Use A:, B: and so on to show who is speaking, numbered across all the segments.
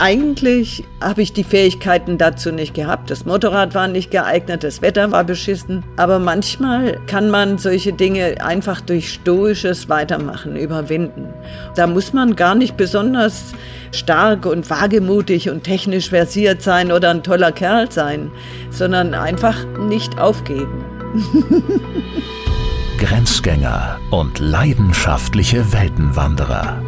A: Eigentlich habe ich die Fähigkeiten dazu nicht gehabt. Das Motorrad war nicht geeignet, das Wetter war beschissen. Aber manchmal kann man solche Dinge einfach durch stoisches Weitermachen überwinden. Da muss man gar nicht besonders stark und wagemutig und technisch versiert sein oder ein toller Kerl sein, sondern einfach nicht aufgeben.
B: Grenzgänger und leidenschaftliche Weltenwanderer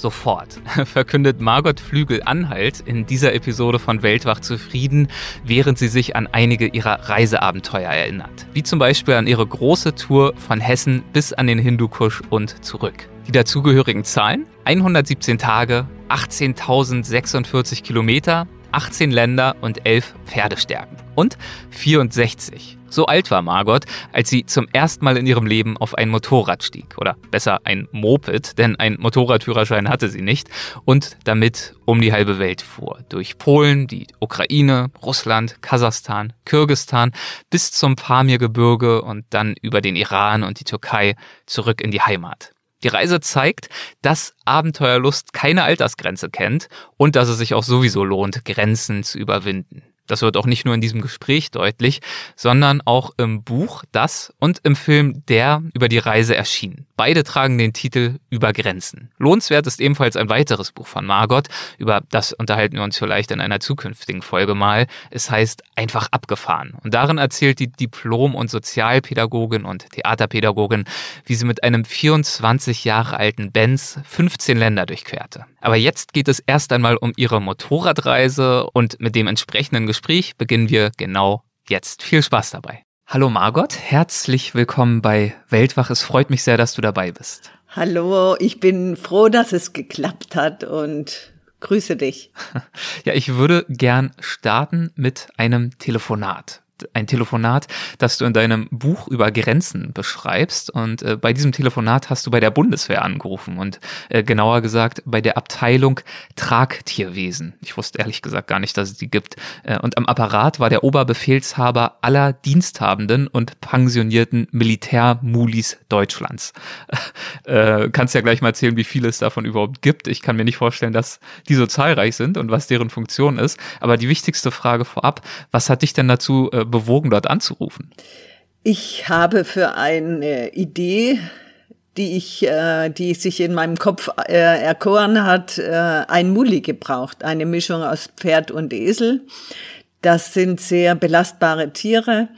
C: sofort, verkündet Margot Flügel-Anhalt in dieser Episode von Weltwach zufrieden, während sie sich an einige ihrer Reiseabenteuer erinnert. Wie zum Beispiel an ihre große Tour von Hessen bis an den Hindukusch und zurück. Die dazugehörigen Zahlen? 117 Tage, 18.046 Kilometer, 18 Länder und 11 Pferdestärken. Und 64. So alt war Margot, als sie zum ersten Mal in ihrem Leben auf ein Motorrad stieg. Oder besser ein Moped, denn ein Motorradführerschein hatte sie nicht. Und damit um die halbe Welt fuhr. Durch Polen, die Ukraine, Russland, Kasachstan, Kirgistan bis zum Pamirgebirge und dann über den Iran und die Türkei zurück in die Heimat. Die Reise zeigt, dass Abenteuerlust keine Altersgrenze kennt und dass es sich auch sowieso lohnt, Grenzen zu überwinden. Das wird auch nicht nur in diesem Gespräch deutlich, sondern auch im Buch Das und im Film Der über die Reise erschien. Beide tragen den Titel Über Grenzen. Lohnenswert ist ebenfalls ein weiteres Buch von Margot. Über das unterhalten wir uns vielleicht in einer zukünftigen Folge mal. Es heißt Einfach abgefahren. Und darin erzählt die Diplom- und Sozialpädagogin und Theaterpädagogin, wie sie mit einem 24 Jahre alten Benz 15 Länder durchquerte. Aber jetzt geht es erst einmal um ihre Motorradreise und mit dem entsprechenden Gespräch beginnen wir genau jetzt. Viel Spaß dabei. Hallo Margot, herzlich willkommen bei Weltwach. Es freut mich sehr, dass du dabei bist.
A: Hallo, ich bin froh, dass es geklappt hat und grüße dich.
C: Ja, ich würde gern starten mit einem Telefonat ein Telefonat, das du in deinem Buch über Grenzen beschreibst. Und äh, bei diesem Telefonat hast du bei der Bundeswehr angerufen und äh, genauer gesagt bei der Abteilung Tragtierwesen. Ich wusste ehrlich gesagt gar nicht, dass es die gibt. Äh, und am Apparat war der Oberbefehlshaber aller diensthabenden und pensionierten Militärmulis Deutschlands. Äh, kannst ja gleich mal erzählen, wie viele es davon überhaupt gibt. Ich kann mir nicht vorstellen, dass die so zahlreich sind und was deren Funktion ist. Aber die wichtigste Frage vorab, was hat dich denn dazu äh, bewogen, dort anzurufen?
A: Ich habe für eine Idee, die ich, äh, die sich in meinem Kopf äh, erkoren hat, äh, ein Muli gebraucht, eine Mischung aus Pferd und Esel. Das sind sehr belastbare Tiere.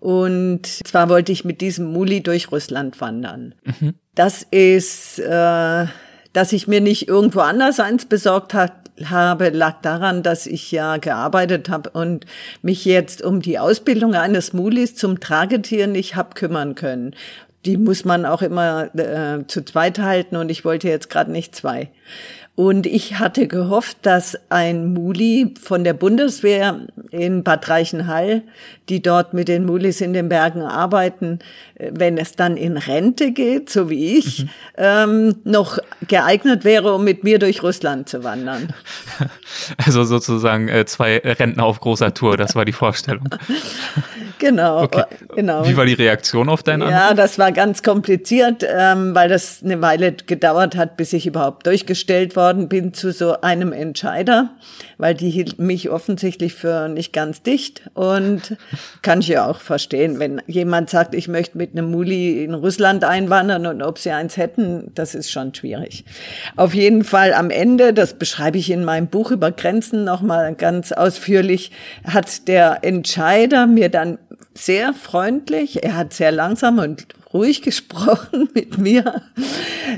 A: Und zwar wollte ich mit diesem Muli durch Russland wandern. Mhm. Das ist, äh, dass ich mir nicht irgendwo anders eins besorgt habe, habe, lag daran, dass ich ja gearbeitet habe und mich jetzt um die Ausbildung eines Mulis zum Tragetier nicht hab kümmern können. Die muss man auch immer äh, zu zweit halten und ich wollte jetzt gerade nicht zwei. Und ich hatte gehofft, dass ein Muli von der Bundeswehr in Bad Reichenhall, die dort mit den Mulis in den Bergen arbeiten, äh, wenn es dann in Rente geht, so wie ich, mhm. ähm, noch geeignet wäre, um mit mir durch Russland zu wandern.
C: Also sozusagen äh, zwei Rentner auf großer Tour, das war die Vorstellung.
A: genau,
C: okay. genau. Wie war die Reaktion auf deinen
A: Anruf? Ja, das war ganz kompliziert, ähm, weil das eine Weile gedauert hat, bis ich überhaupt durchgestellt worden bin zu so einem Entscheider, weil die hielt mich offensichtlich für nicht ganz dicht und kann ich ja auch verstehen, wenn jemand sagt, ich möchte mit einem Muli in Russland einwandern und ob sie eins hätten, das ist schon schwierig. Auf jeden Fall am Ende, das beschreibe ich in meinem Buch über Grenzen nochmal ganz ausführlich, hat der Entscheider mir dann sehr freundlich, er hat sehr langsam und ruhig gesprochen mit mir,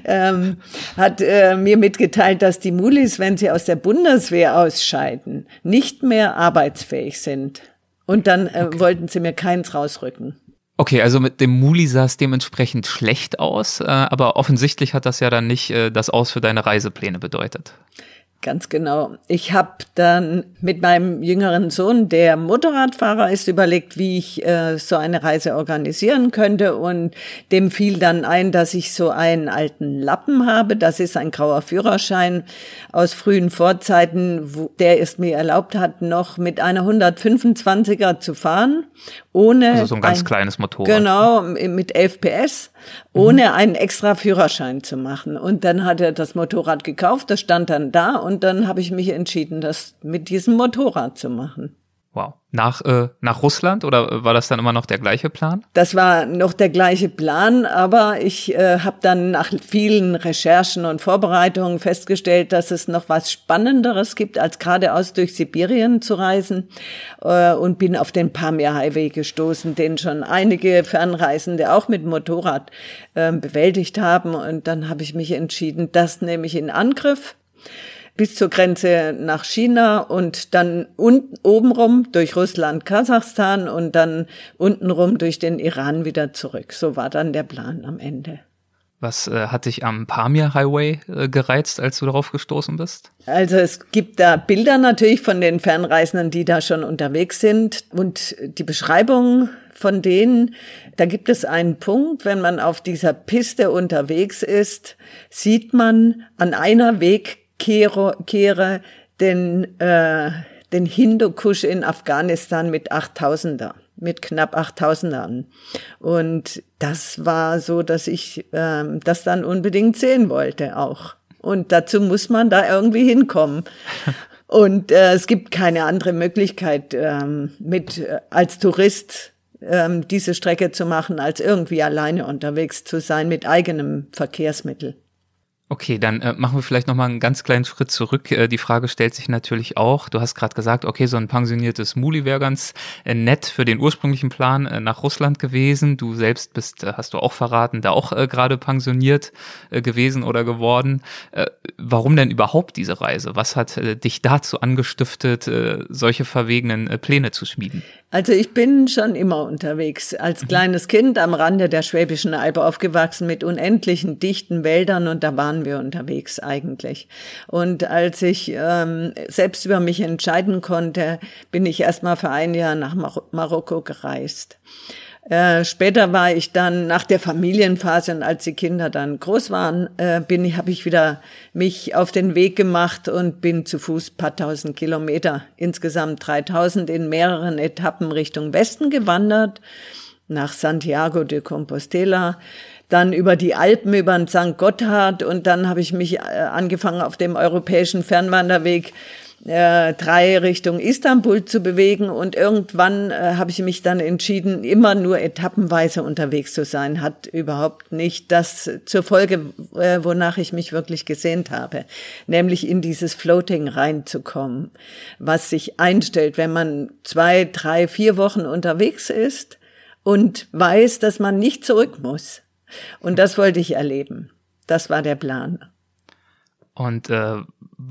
A: ähm, hat äh, mir mitgeteilt, dass die Mulis, wenn sie aus der Bundeswehr ausscheiden, nicht mehr arbeitsfähig sind. Und dann äh, okay. wollten sie mir keins rausrücken.
C: Okay, also mit dem Muli sah es dementsprechend schlecht aus, äh, aber offensichtlich hat das ja dann nicht äh, das Aus für deine Reisepläne bedeutet.
A: Ganz genau. Ich habe dann mit meinem jüngeren Sohn, der Motorradfahrer ist, überlegt, wie ich äh, so eine Reise organisieren könnte. Und dem fiel dann ein, dass ich so einen alten Lappen habe. Das ist ein grauer Führerschein aus frühen Vorzeiten, wo der es mir erlaubt hat, noch mit einer 125er zu fahren. Ohne
C: also so ein ganz
A: ein,
C: kleines Motorrad.
A: Genau, mit 11 PS, ohne mhm. einen extra Führerschein zu machen. Und dann hat er das Motorrad gekauft, das stand dann da und dann habe ich mich entschieden, das mit diesem Motorrad zu machen.
C: Wow. Nach, äh, nach Russland oder war das dann immer noch der gleiche Plan?
A: Das war noch der gleiche Plan, aber ich äh, habe dann nach vielen Recherchen und Vorbereitungen festgestellt, dass es noch was Spannenderes gibt, als geradeaus durch Sibirien zu reisen äh, und bin auf den Pamir Highway gestoßen, den schon einige Fernreisende auch mit Motorrad äh, bewältigt haben. Und dann habe ich mich entschieden, das nehme ich in Angriff bis zur Grenze nach China und dann unten obenrum durch Russland, Kasachstan und dann untenrum durch den Iran wieder zurück. So war dann der Plan am Ende.
C: Was äh, hat dich am Pamir Highway äh, gereizt, als du darauf gestoßen bist?
A: Also es gibt da Bilder natürlich von den Fernreisenden, die da schon unterwegs sind und die Beschreibung von denen, da gibt es einen Punkt, wenn man auf dieser Piste unterwegs ist, sieht man an einer Weg kehre, kehre den, äh, den Hindukusch in Afghanistan mit 8000er, mit knapp 8000ern. Und das war so, dass ich äh, das dann unbedingt sehen wollte auch. Und dazu muss man da irgendwie hinkommen. Und äh, es gibt keine andere Möglichkeit, ähm, mit äh, als Tourist ähm, diese Strecke zu machen, als irgendwie alleine unterwegs zu sein mit eigenem Verkehrsmittel.
C: Okay, dann äh, machen wir vielleicht noch mal einen ganz kleinen Schritt zurück. Äh, die Frage stellt sich natürlich auch. Du hast gerade gesagt, okay, so ein pensioniertes Muli wäre ganz äh, nett für den ursprünglichen Plan äh, nach Russland gewesen. Du selbst bist, äh, hast du auch verraten, da auch äh, gerade pensioniert äh, gewesen oder geworden. Äh, warum denn überhaupt diese Reise? Was hat äh, dich dazu angestiftet, äh, solche verwegenen äh, Pläne zu schmieden?
A: Also ich bin schon immer unterwegs. Als mhm. kleines Kind am Rande der Schwäbischen Alb aufgewachsen mit unendlichen dichten Wäldern und da waren wir unterwegs eigentlich. Und als ich ähm, selbst über mich entscheiden konnte, bin ich erstmal für ein Jahr nach Mar Marokko gereist. Äh, später war ich dann nach der Familienphase und als die Kinder dann groß waren, äh, bin habe ich wieder mich auf den Weg gemacht und bin zu Fuß paar tausend Kilometer, insgesamt 3000 in mehreren Etappen Richtung Westen gewandert, nach Santiago de Compostela, dann über die Alpen, über den St. Gotthard und dann habe ich mich äh, angefangen auf dem europäischen Fernwanderweg äh, drei Richtung Istanbul zu bewegen und irgendwann äh, habe ich mich dann entschieden, immer nur etappenweise unterwegs zu sein. Hat überhaupt nicht das zur Folge, äh, wonach ich mich wirklich gesehnt habe, nämlich in dieses Floating reinzukommen, was sich einstellt, wenn man zwei, drei, vier Wochen unterwegs ist und weiß, dass man nicht zurück muss. Und das wollte ich erleben. Das war der Plan.
C: Und äh,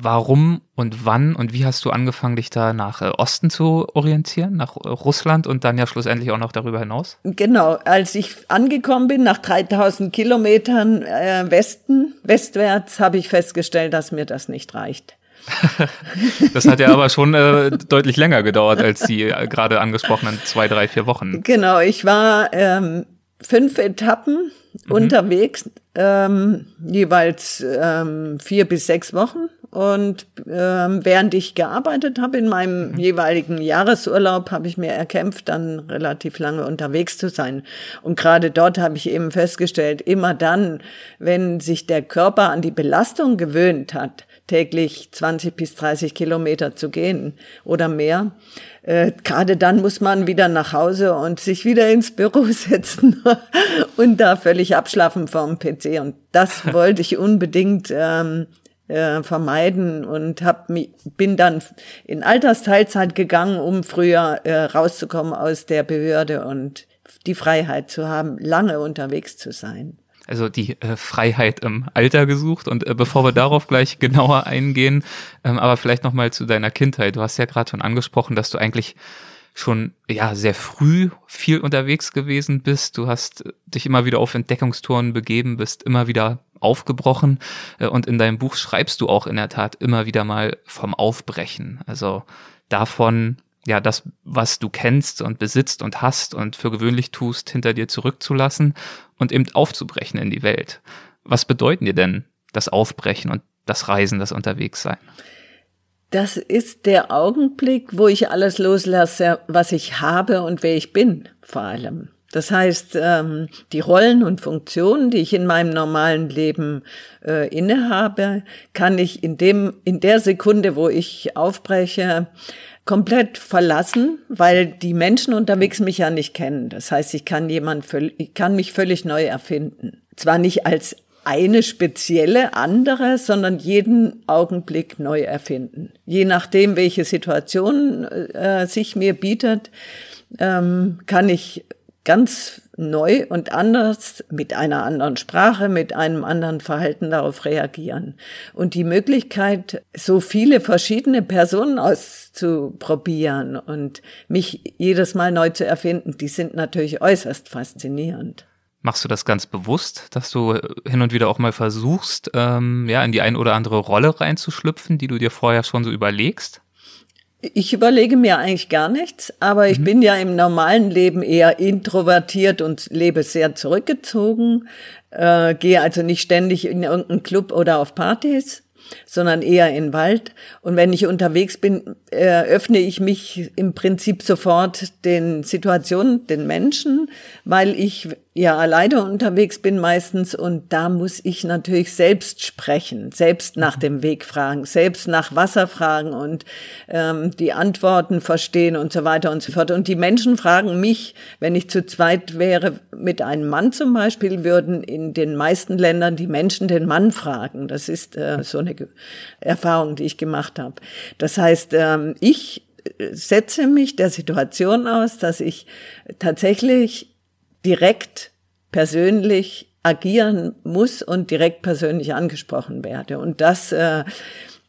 C: warum und wann und wie hast du angefangen, dich da nach äh, Osten zu orientieren, nach äh, Russland und dann ja schlussendlich auch noch darüber hinaus?
A: Genau, als ich angekommen bin, nach 3000 Kilometern äh, Westen, westwärts, habe ich festgestellt, dass mir das nicht reicht.
C: das hat ja aber schon äh, deutlich länger gedauert als die äh, gerade angesprochenen zwei, drei, vier Wochen.
A: Genau, ich war ähm, fünf Etappen mhm. unterwegs, ähm, jeweils ähm, vier bis sechs Wochen. Und ähm, während ich gearbeitet habe in meinem mhm. jeweiligen Jahresurlaub, habe ich mir erkämpft, dann relativ lange unterwegs zu sein. Und gerade dort habe ich eben festgestellt, immer dann, wenn sich der Körper an die Belastung gewöhnt hat, täglich 20 bis 30 Kilometer zu gehen oder mehr, äh, gerade dann muss man wieder nach Hause und sich wieder ins Büro setzen und da völlig abschlafen vom PC. Und das wollte ich unbedingt ähm, äh, vermeiden und hab, bin dann in Altersteilzeit gegangen, um früher äh, rauszukommen aus der Behörde und die Freiheit zu haben, lange unterwegs zu sein
C: also die äh, Freiheit im Alter gesucht. Und äh, bevor wir darauf gleich genauer eingehen, ähm, aber vielleicht nochmal zu deiner Kindheit. Du hast ja gerade schon angesprochen, dass du eigentlich schon ja sehr früh viel unterwegs gewesen bist. Du hast dich immer wieder auf Entdeckungstouren begeben, bist immer wieder aufgebrochen äh, und in deinem Buch schreibst du auch in der Tat immer wieder mal vom Aufbrechen. Also davon, ja, das, was du kennst und besitzt und hast und für gewöhnlich tust, hinter dir zurückzulassen und eben aufzubrechen in die Welt. Was bedeuten dir denn das Aufbrechen und das Reisen, das Unterwegssein?
A: Das ist der Augenblick, wo ich alles loslasse, was ich habe und wer ich bin, vor allem. Das heißt, ähm, die Rollen und Funktionen, die ich in meinem normalen Leben äh, innehabe, kann ich in dem, in der Sekunde, wo ich aufbreche, komplett verlassen, weil die Menschen unterwegs mich ja nicht kennen. Das heißt, ich kann jemand, ich kann mich völlig neu erfinden. Zwar nicht als eine spezielle andere, sondern jeden Augenblick neu erfinden. Je nachdem, welche Situation äh, sich mir bietet, ähm, kann ich ganz neu und anders mit einer anderen Sprache, mit einem anderen Verhalten darauf reagieren. Und die Möglichkeit, so viele verschiedene Personen auszuprobieren und mich jedes Mal neu zu erfinden, die sind natürlich äußerst faszinierend.
C: Machst du das ganz bewusst, dass du hin und wieder auch mal versuchst, ähm, ja, in die ein oder andere Rolle reinzuschlüpfen, die du dir vorher schon so überlegst?
A: Ich überlege mir eigentlich gar nichts, aber ich mhm. bin ja im normalen Leben eher introvertiert und lebe sehr zurückgezogen, äh, gehe also nicht ständig in irgendeinen Club oder auf Partys sondern eher in Wald. Und wenn ich unterwegs bin, öffne ich mich im Prinzip sofort den Situationen, den Menschen, weil ich ja alleine unterwegs bin meistens und da muss ich natürlich selbst sprechen, selbst nach dem Weg fragen, selbst nach Wasser fragen und ähm, die Antworten verstehen und so weiter und so fort. Und die Menschen fragen mich, wenn ich zu zweit wäre mit einem Mann zum Beispiel, würden in den meisten Ländern die Menschen den Mann fragen. Das ist äh, so eine Erfahrung, die ich gemacht habe. Das heißt, ähm, ich setze mich der Situation aus, dass ich tatsächlich direkt persönlich agieren muss und direkt persönlich angesprochen werde. Und das äh,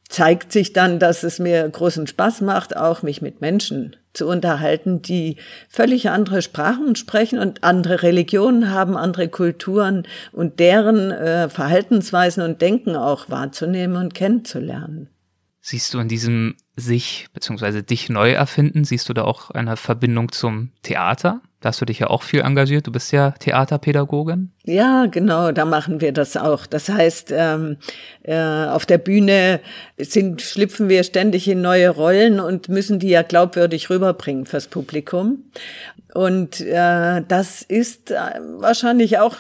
A: zeigt sich dann, dass es mir großen Spaß macht, auch mich mit Menschen zu unterhalten, die völlig andere Sprachen sprechen und andere Religionen haben, andere Kulturen und deren äh, Verhaltensweisen und Denken auch wahrzunehmen und kennenzulernen.
C: Siehst du in diesem sich bzw. dich neu erfinden, siehst du da auch eine Verbindung zum Theater? Da hast du dich ja auch viel engagiert. Du bist ja Theaterpädagogin.
A: Ja, genau, da machen wir das auch. Das heißt, ähm, äh, auf der Bühne sind, schlüpfen wir ständig in neue Rollen und müssen die ja glaubwürdig rüberbringen fürs Publikum. Und äh, das ist äh, wahrscheinlich auch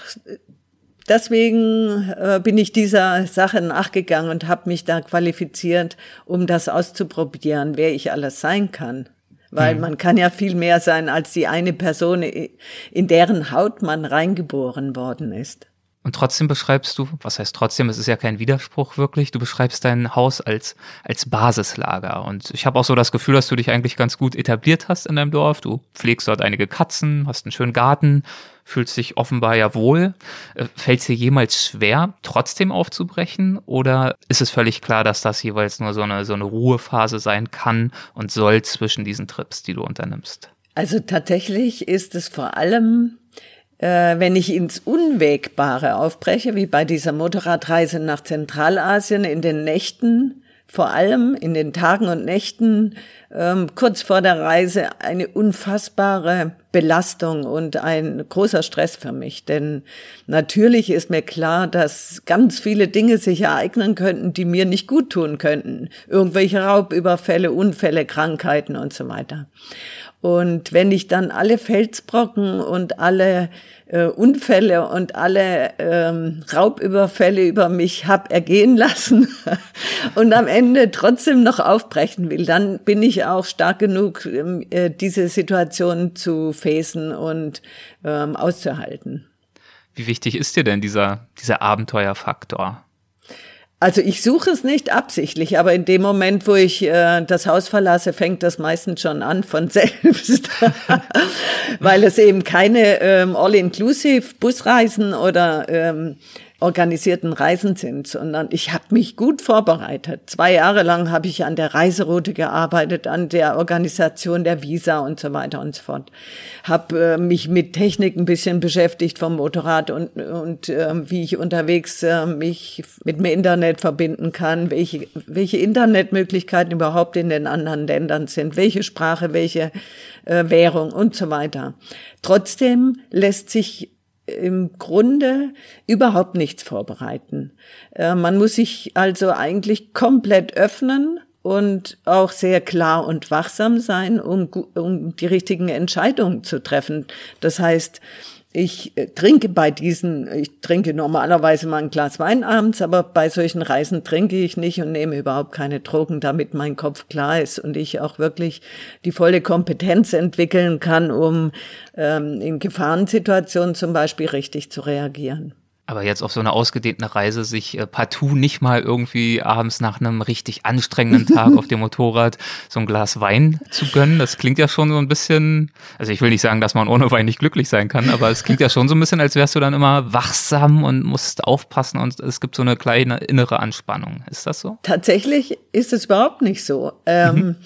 A: deswegen äh, bin ich dieser Sache nachgegangen und habe mich da qualifiziert, um das auszuprobieren, wer ich alles sein kann. Weil mhm. man kann ja viel mehr sein als die eine Person, in deren Haut man reingeboren worden ist.
C: Und trotzdem beschreibst du, was heißt trotzdem, es ist ja kein Widerspruch wirklich, du beschreibst dein Haus als, als Basislager. Und ich habe auch so das Gefühl, dass du dich eigentlich ganz gut etabliert hast in deinem Dorf. Du pflegst dort einige Katzen, hast einen schönen Garten, fühlst dich offenbar ja wohl. Äh, Fällt es dir jemals schwer, trotzdem aufzubrechen? Oder ist es völlig klar, dass das jeweils nur so eine, so eine Ruhephase sein kann und soll zwischen diesen Trips, die du unternimmst?
A: Also tatsächlich ist es vor allem äh, wenn ich ins Unwägbare aufbreche, wie bei dieser Motorradreise nach Zentralasien in den Nächten, vor allem in den Tagen und Nächten ähm, kurz vor der Reise eine unfassbare Belastung und ein großer Stress für mich. Denn natürlich ist mir klar, dass ganz viele Dinge sich ereignen könnten, die mir nicht gut tun könnten. Irgendwelche Raubüberfälle, Unfälle, Krankheiten und so weiter. Und wenn ich dann alle Felsbrocken und alle äh, Unfälle und alle ähm, Raubüberfälle über mich hab ergehen lassen und am Ende trotzdem noch aufbrechen will, dann bin ich auch stark genug, ähm, äh, diese Situation zu facen und ähm, auszuhalten.
C: Wie wichtig ist dir denn dieser, dieser Abenteuerfaktor?
A: Also ich suche es nicht absichtlich, aber in dem Moment, wo ich äh, das Haus verlasse, fängt das meistens schon an von selbst, weil es eben keine ähm, All-Inclusive Busreisen oder ähm, organisierten Reisen sind, sondern ich habe mich gut vorbereitet. Zwei Jahre lang habe ich an der Reiseroute gearbeitet, an der Organisation der Visa und so weiter und so fort. Habe äh, mich mit Technik ein bisschen beschäftigt vom Motorrad und, und äh, wie ich unterwegs äh, mich mit dem Internet verbinden kann, welche, welche Internetmöglichkeiten überhaupt in den anderen Ländern sind, welche Sprache, welche äh, Währung und so weiter. Trotzdem lässt sich im Grunde überhaupt nichts vorbereiten. Äh, man muss sich also eigentlich komplett öffnen und auch sehr klar und wachsam sein, um, um die richtigen Entscheidungen zu treffen. Das heißt, ich äh, trinke bei diesen, ich trinke normalerweise mal ein Glas Wein abends, aber bei solchen Reisen trinke ich nicht und nehme überhaupt keine Drogen, damit mein Kopf klar ist und ich auch wirklich die volle Kompetenz entwickeln kann, um ähm, in Gefahrensituationen zum Beispiel richtig zu reagieren.
C: Aber jetzt auf so eine ausgedehnte Reise sich äh, partout nicht mal irgendwie abends nach einem richtig anstrengenden Tag auf dem Motorrad so ein Glas Wein zu gönnen, das klingt ja schon so ein bisschen, also ich will nicht sagen, dass man ohne Wein nicht glücklich sein kann, aber es klingt ja schon so ein bisschen, als wärst du dann immer wachsam und musst aufpassen und es gibt so eine kleine innere Anspannung. Ist das so?
A: Tatsächlich ist es überhaupt nicht so. Ähm, mhm.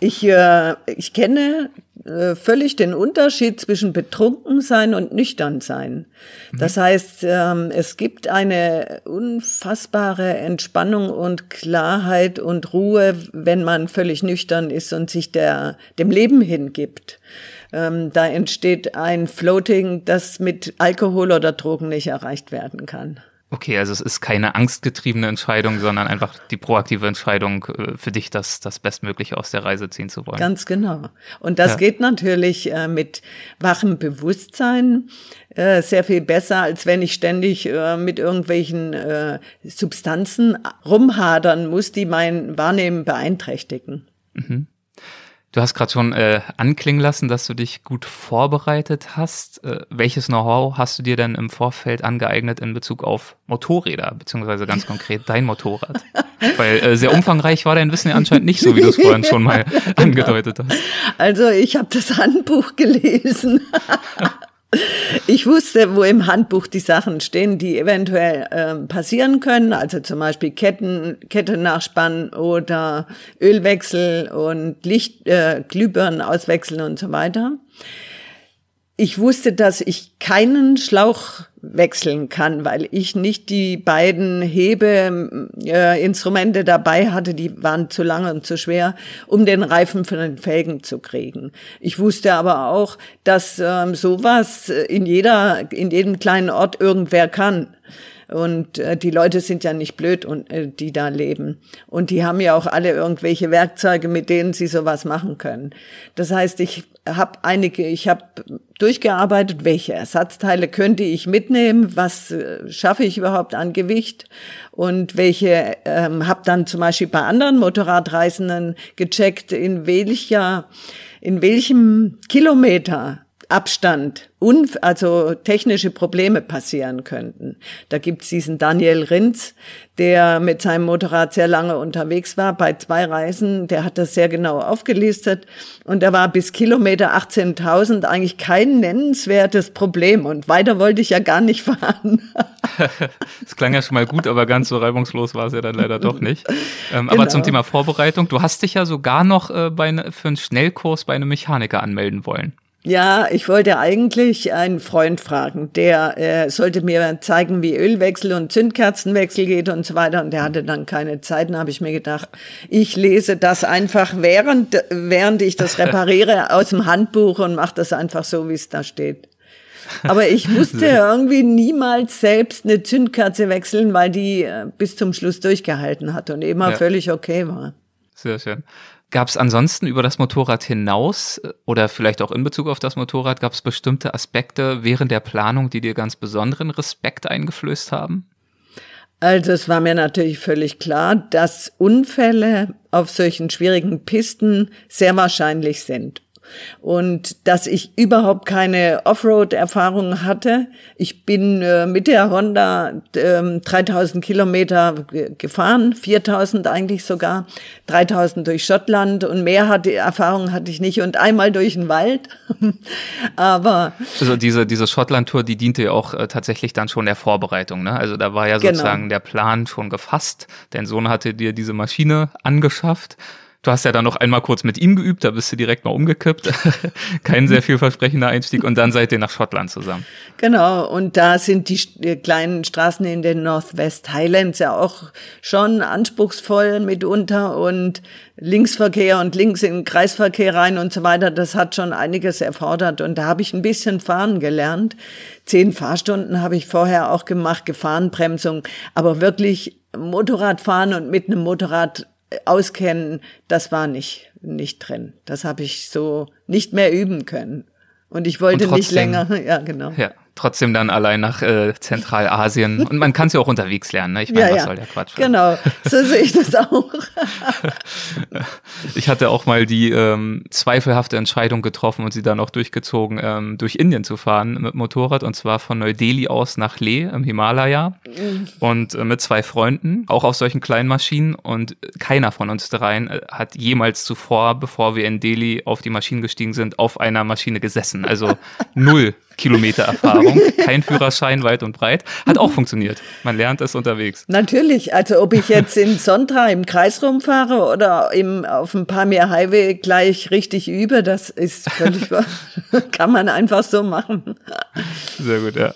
A: ich, äh, ich kenne äh, völlig den Unterschied zwischen betrunken sein und nüchtern sein. Mhm. Das heißt, ähm, es gibt eine unfassbare Entspannung und Klarheit und Ruhe, wenn man völlig nüchtern ist und sich der, dem Leben hingibt. Ähm, da entsteht ein Floating, das mit Alkohol oder Drogen nicht erreicht werden kann.
C: Okay, also es ist keine angstgetriebene Entscheidung, sondern einfach die proaktive Entscheidung äh, für dich, das, das Bestmögliche aus der Reise ziehen zu wollen.
A: Ganz genau. Und das ja. geht natürlich äh, mit wachem Bewusstsein äh, sehr viel besser, als wenn ich ständig äh, mit irgendwelchen äh, Substanzen rumhadern muss, die mein Wahrnehmen beeinträchtigen. Mhm.
C: Du hast gerade schon äh, anklingen lassen, dass du dich gut vorbereitet hast. Äh, welches Know-how hast du dir denn im Vorfeld angeeignet in Bezug auf Motorräder, beziehungsweise ganz konkret dein Motorrad? Weil äh, sehr umfangreich war dein Wissen ja anscheinend nicht so, wie du es vorhin schon mal angedeutet hast.
A: Also ich habe das Handbuch gelesen. Ich wusste, wo im Handbuch die Sachen stehen, die eventuell äh, passieren können, also zum Beispiel Ketten, Kette nachspannen oder Ölwechsel und Licht, äh, Glühbirnen auswechseln und so weiter. Ich wusste, dass ich keinen Schlauch wechseln kann, weil ich nicht die beiden Hebeinstrumente äh, dabei hatte, die waren zu lang und zu schwer, um den Reifen von den Felgen zu kriegen. Ich wusste aber auch, dass ähm, sowas in jeder, in jedem kleinen Ort irgendwer kann. Und äh, die Leute sind ja nicht blöd und äh, die da leben. Und die haben ja auch alle irgendwelche Werkzeuge, mit denen sie sowas machen können. Das heißt, ich habe einige, ich habe durchgearbeitet, welche Ersatzteile könnte ich mitnehmen, was äh, schaffe ich überhaupt an Gewicht und welche ähm, habe dann zum Beispiel bei anderen Motorradreisenden gecheckt, in welcher in welchem Kilometer Abstand, also technische Probleme passieren könnten. Da gibt's diesen Daniel Rinz, der mit seinem Motorrad sehr lange unterwegs war, bei zwei Reisen, der hat das sehr genau aufgelistet und da war bis Kilometer 18.000 eigentlich kein nennenswertes Problem und weiter wollte ich ja gar nicht fahren.
C: das klang ja schon mal gut, aber ganz so reibungslos war es ja dann leider doch nicht. Ähm, genau. Aber zum Thema Vorbereitung, du hast dich ja sogar noch äh, bei, ne, für einen Schnellkurs bei einem Mechaniker anmelden wollen.
A: Ja, ich wollte eigentlich einen Freund fragen, der äh, sollte mir zeigen, wie Ölwechsel und Zündkerzenwechsel geht und so weiter. Und der hatte dann keine Zeit. Dann habe ich mir gedacht, ich lese das einfach während, während ich das repariere aus dem Handbuch und mache das einfach so, wie es da steht. Aber ich musste irgendwie niemals selbst eine Zündkerze wechseln, weil die äh, bis zum Schluss durchgehalten hat und immer ja. völlig okay war.
C: Sehr schön. Gab es ansonsten über das Motorrad hinaus äh, oder vielleicht auch in Bezug auf das Motorrad, gab es bestimmte Aspekte während der Planung, die dir ganz besonderen Respekt eingeflößt haben?
A: Also es war mir natürlich völlig klar, dass Unfälle auf solchen schwierigen Pisten sehr wahrscheinlich sind. Und dass ich überhaupt keine Offroad-Erfahrung hatte. Ich bin äh, mit der Honda äh, 3000 Kilometer gefahren, 4000 eigentlich sogar, 3000 durch Schottland und mehr hatte, Erfahrung hatte ich nicht und einmal durch den Wald. Aber.
C: Also diese, diese Schottland-Tour, die diente ja auch äh, tatsächlich dann schon der Vorbereitung, ne? Also da war ja genau. sozusagen genau. der Plan schon gefasst. Dein Sohn hatte dir diese Maschine angeschafft. Du hast ja dann noch einmal kurz mit ihm geübt, da bist du direkt mal umgekippt. Kein sehr vielversprechender Einstieg und dann seid ihr nach Schottland zusammen.
A: Genau, und da sind die kleinen Straßen in den Northwest Highlands ja auch schon anspruchsvoll mitunter und Linksverkehr und links in den Kreisverkehr rein und so weiter. Das hat schon einiges erfordert und da habe ich ein bisschen fahren gelernt. Zehn Fahrstunden habe ich vorher auch gemacht, Gefahrenbremsung, aber wirklich Motorradfahren und mit einem Motorrad auskennen, das war nicht, nicht drin. Das habe ich so nicht mehr üben können. Und ich wollte Und trotzdem, nicht länger, ja, genau.
C: Ja, trotzdem dann allein nach äh, Zentralasien. Und man kann es ja auch unterwegs lernen. Ne? Ich meine, ja, was ja. soll der Quatsch?
A: Genau, so sehe ich das auch.
C: ich hatte auch mal die ähm, zweifelhafte Entscheidung getroffen und sie dann auch durchgezogen, ähm, durch Indien zu fahren mit Motorrad. Und zwar von Neu-Delhi aus nach Leh im Himalaya. Mhm. Und äh, mit zwei Freunden, auch auf solchen kleinen Maschinen. Und keiner von uns dreien äh, hat jemals zuvor, bevor wir in Delhi auf die Maschinen gestiegen sind, auf einer Maschine gesessen. Also null Kilometer Erfahrung, kein Führerschein weit und breit. Hat auch funktioniert. Man lernt es unterwegs.
A: Natürlich. Also ob ich jetzt in Sontra im Kreis rumfahre oder im, auf dem Pamir Highway gleich richtig übe, das ist völlig, kann man einfach so machen.
C: Sehr gut, ja.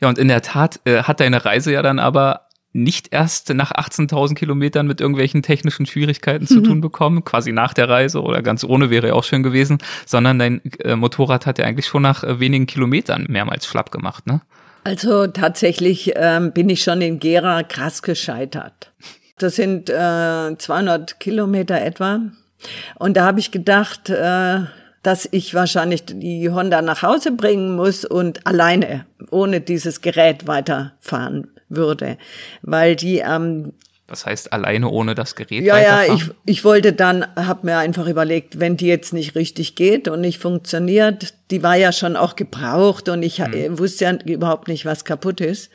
C: Ja, und in der Tat äh, hat deine Reise ja dann aber nicht erst nach 18.000 Kilometern mit irgendwelchen technischen Schwierigkeiten zu tun bekommen, quasi nach der Reise oder ganz ohne wäre ja auch schön gewesen, sondern dein äh, Motorrad hat ja eigentlich schon nach äh, wenigen Kilometern mehrmals schlapp gemacht, ne?
A: Also tatsächlich ähm, bin ich schon in Gera krass gescheitert. Das sind äh, 200 Kilometer etwa. Und da habe ich gedacht, äh, dass ich wahrscheinlich die Honda nach Hause bringen muss und alleine, ohne dieses Gerät weiterfahren würde, weil die ähm,
C: was heißt alleine ohne das Gerät?
A: Ja, ja, ich, ich wollte dann, habe mir einfach überlegt, wenn die jetzt nicht richtig geht und nicht funktioniert, die war ja schon auch gebraucht und ich hm. wusste ja überhaupt nicht, was kaputt ist.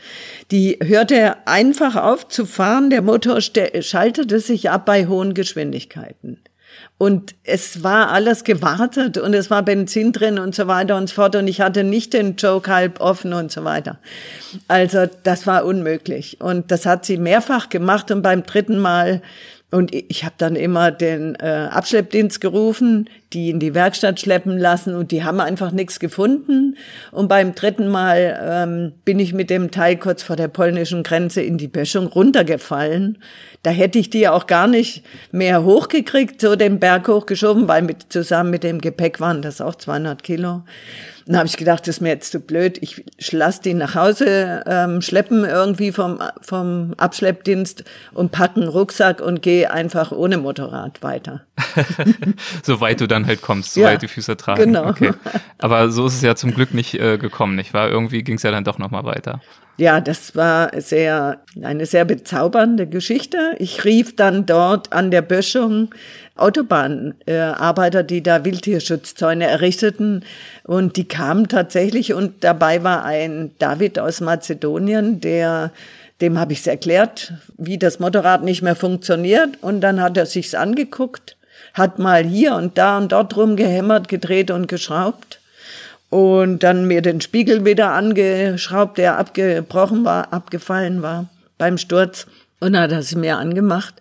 A: Die hörte einfach auf zu fahren, der Motor schaltete sich ab bei hohen Geschwindigkeiten. Und es war alles gewartet und es war Benzin drin und so weiter und so fort. Und ich hatte nicht den Joke halb offen und so weiter. Also das war unmöglich. Und das hat sie mehrfach gemacht und beim dritten Mal und ich habe dann immer den äh, Abschleppdienst gerufen, die in die Werkstatt schleppen lassen und die haben einfach nichts gefunden. Und beim dritten Mal ähm, bin ich mit dem Teil kurz vor der polnischen Grenze in die Böschung runtergefallen. Da hätte ich die auch gar nicht mehr hochgekriegt, so den Berg hochgeschoben, weil mit, zusammen mit dem Gepäck waren das auch 200 Kilo. Dann habe ich gedacht, das ist mir jetzt zu blöd. Ich lass die nach Hause ähm, schleppen irgendwie vom, vom Abschleppdienst und packen Rucksack und gehe einfach ohne Motorrad weiter.
C: Soweit du dann halt kommst, soweit ja, die Füße tragen. Genau. Okay. Aber so ist es ja zum Glück nicht äh, gekommen, nicht wahr? Irgendwie ging es ja dann doch nochmal weiter.
A: Ja, das war sehr, eine sehr bezaubernde Geschichte. Ich rief dann dort an der Böschung Autobahnarbeiter, die da Wildtierschutzzäune errichteten. Und die kamen tatsächlich und dabei war ein David aus Mazedonien, der dem habe ich es erklärt, wie das Motorrad nicht mehr funktioniert. Und dann hat er sich's angeguckt, hat mal hier und da und dort rumgehämmert, gedreht und geschraubt. Und dann mir den Spiegel wieder angeschraubt, der abgebrochen war, abgefallen war beim Sturz. Und dann hat er sie mir angemacht.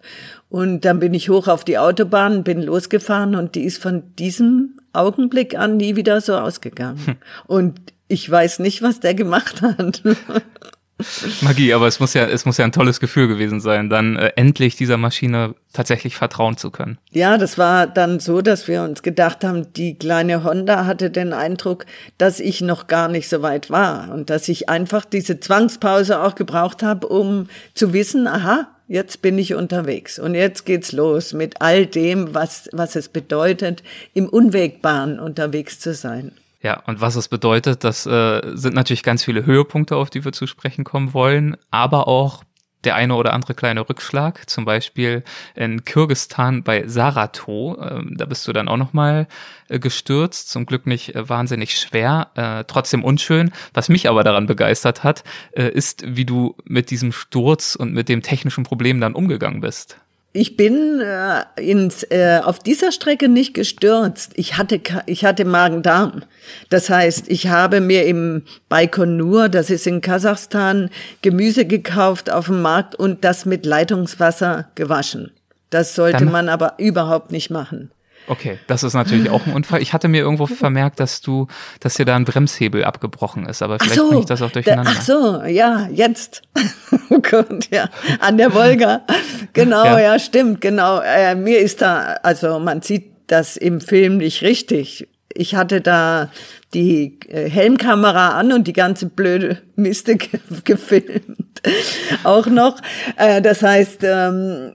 A: Und dann bin ich hoch auf die Autobahn, bin losgefahren und die ist von diesem Augenblick an nie wieder so ausgegangen. Hm. Und ich weiß nicht, was der gemacht hat.
C: Magie, aber es muss ja, es muss ja ein tolles Gefühl gewesen sein, dann äh, endlich dieser Maschine tatsächlich vertrauen zu können.
A: Ja, das war dann so, dass wir uns gedacht haben, die kleine Honda hatte den Eindruck, dass ich noch gar nicht so weit war und dass ich einfach diese Zwangspause auch gebraucht habe, um zu wissen, aha, jetzt bin ich unterwegs und jetzt geht's los mit all dem, was, was es bedeutet, im Unwegbaren unterwegs zu sein.
C: Ja, und was es bedeutet, das äh, sind natürlich ganz viele Höhepunkte, auf die wir zu sprechen kommen wollen, aber auch der eine oder andere kleine Rückschlag, zum Beispiel in Kirgistan bei Sarato. Ähm, da bist du dann auch nochmal äh, gestürzt, zum Glück nicht äh, wahnsinnig schwer, äh, trotzdem unschön. Was mich aber daran begeistert hat, ist, wie du mit diesem Sturz und mit dem technischen Problem dann umgegangen bist.
A: Ich bin äh, ins, äh, auf dieser Strecke nicht gestürzt. Ich hatte, ich hatte Magen-Darm. Das heißt, ich habe mir im Baikonur, das ist in Kasachstan, Gemüse gekauft auf dem Markt und das mit Leitungswasser gewaschen. Das sollte Dann man aber überhaupt nicht machen.
C: Okay, das ist natürlich auch ein Unfall. Ich hatte mir irgendwo vermerkt, dass du, dass dir da ein Bremshebel abgebrochen ist, aber vielleicht so, bringe ich das auch durcheinander.
A: Ach so, ja, jetzt. oh Gott, ja. An der Wolga. Genau, ja, ja stimmt, genau. Äh, mir ist da, also man sieht das im Film nicht richtig. Ich hatte da die äh, Helmkamera an und die ganze blöde Miste gefilmt. auch noch. Äh, das heißt, ähm,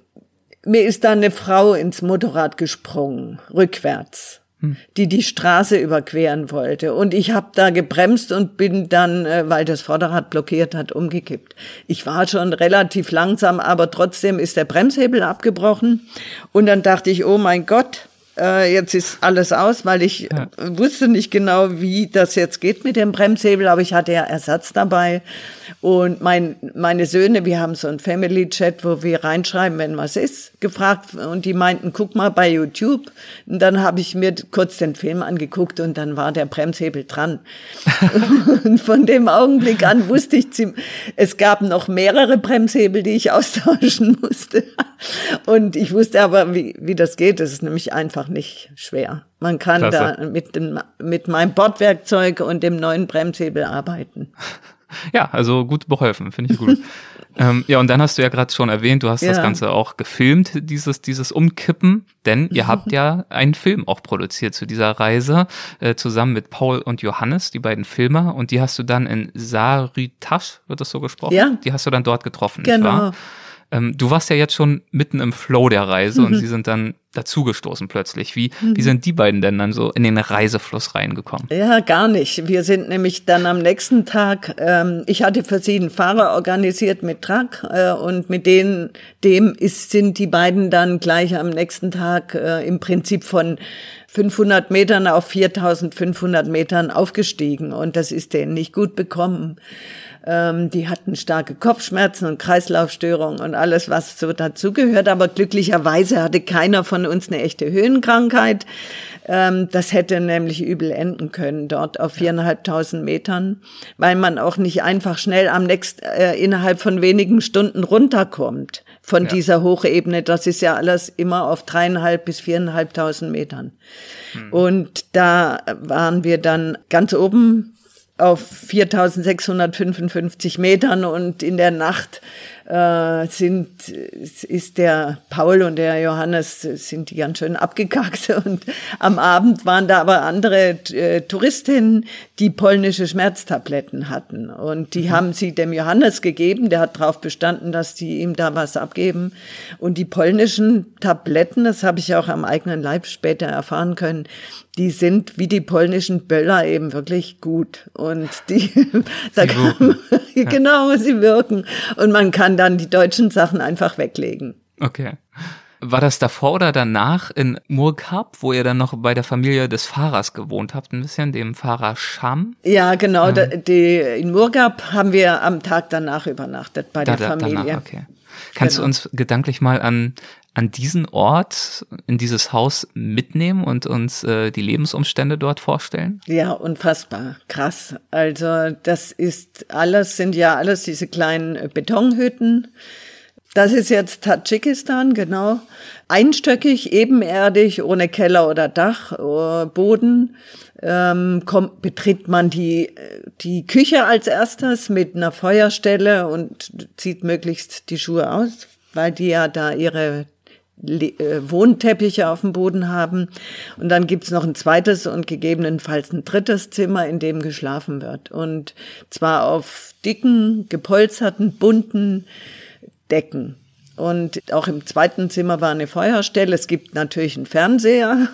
A: mir ist da eine Frau ins Motorrad gesprungen, rückwärts, hm. die die Straße überqueren wollte. Und ich habe da gebremst und bin dann, äh, weil das Vorderrad blockiert hat, umgekippt. Ich war schon relativ langsam, aber trotzdem ist der Bremshebel abgebrochen. Und dann dachte ich, oh mein Gott, äh, jetzt ist alles aus, weil ich ja. wusste nicht genau, wie das jetzt geht mit dem Bremshebel, aber ich hatte ja Ersatz dabei. Und mein, meine Söhne, wir haben so einen Family-Chat, wo wir reinschreiben, wenn was ist, gefragt. Und die meinten, guck mal bei YouTube. Und dann habe ich mir kurz den Film angeguckt und dann war der Bremshebel dran. und von dem Augenblick an wusste ich, es gab noch mehrere Bremshebel, die ich austauschen musste. Und ich wusste aber, wie, wie das geht. Das ist nämlich einfach nicht schwer. Man kann Klasse. da mit, dem, mit meinem Bordwerkzeug und dem neuen Bremshebel arbeiten.
C: Ja, also gut beholfen, finde ich gut. ähm, ja, und dann hast du ja gerade schon erwähnt, du hast ja. das Ganze auch gefilmt, dieses, dieses Umkippen, denn ihr habt ja einen Film auch produziert zu dieser Reise, äh, zusammen mit Paul und Johannes, die beiden Filmer, und die hast du dann in Sarütasch, wird das so gesprochen? Ja. Die hast du dann dort getroffen, genau. nicht wahr? Ähm, du warst ja jetzt schon mitten im Flow der Reise mhm. und sie sind dann dazugestoßen plötzlich. Wie, mhm. wie sind die beiden denn dann so in den Reisefluss reingekommen?
A: Ja, gar nicht. Wir sind nämlich dann am nächsten Tag, ähm, ich hatte für sie einen Fahrer organisiert mit Truck äh, und mit denen, dem ist, sind die beiden dann gleich am nächsten Tag äh, im Prinzip von 500 Metern auf 4500 Metern aufgestiegen und das ist denen nicht gut bekommen. Ähm, die hatten starke Kopfschmerzen und Kreislaufstörungen und alles, was so dazugehört. Aber glücklicherweise hatte keiner von uns eine echte Höhenkrankheit. Ähm, das hätte nämlich übel enden können dort auf viereinhalbtausend Metern, weil man auch nicht einfach schnell am nächsten, äh, innerhalb von wenigen Stunden runterkommt von ja. dieser Hochebene. Das ist ja alles immer auf dreieinhalb bis viereinhalbtausend Metern. Hm. Und da waren wir dann ganz oben auf 4655 Metern und in der Nacht äh, sind, ist der Paul und der Johannes, sind die ganz schön abgekackt. Und am Abend waren da aber andere äh, Touristinnen, die polnische Schmerztabletten hatten. Und die mhm. haben sie dem Johannes gegeben, der hat darauf bestanden, dass die ihm da was abgeben. Und die polnischen Tabletten, das habe ich auch am eigenen Leib später erfahren können, die sind wie die polnischen Böller eben wirklich gut und die da kann man, genau sie wirken und man kann dann die deutschen Sachen einfach weglegen.
C: Okay. War das davor oder danach in Murkab, wo ihr dann noch bei der Familie des Fahrers gewohnt habt, ein bisschen, dem Fahrer Scham?
A: Ja, genau. Ähm. Die, in Murkab haben wir am Tag danach übernachtet bei da, der Familie. Danach, okay.
C: Kannst genau. du uns gedanklich mal an an diesen Ort, in dieses Haus mitnehmen und uns äh, die Lebensumstände dort vorstellen?
A: Ja, unfassbar. Krass. Also das ist alles, sind ja alles diese kleinen Betonhütten. Das ist jetzt Tadschikistan, genau. Einstöckig, ebenerdig, ohne Keller oder Dach, äh, Boden. Ähm, kommt, betritt man die, die Küche als erstes mit einer Feuerstelle und zieht möglichst die Schuhe aus, weil die ja da ihre äh, Wohnteppiche auf dem Boden haben. Und dann gibt's noch ein zweites und gegebenenfalls ein drittes Zimmer, in dem geschlafen wird. Und zwar auf dicken, gepolsterten, bunten Decken. Und auch im zweiten Zimmer war eine Feuerstelle. Es gibt natürlich einen Fernseher,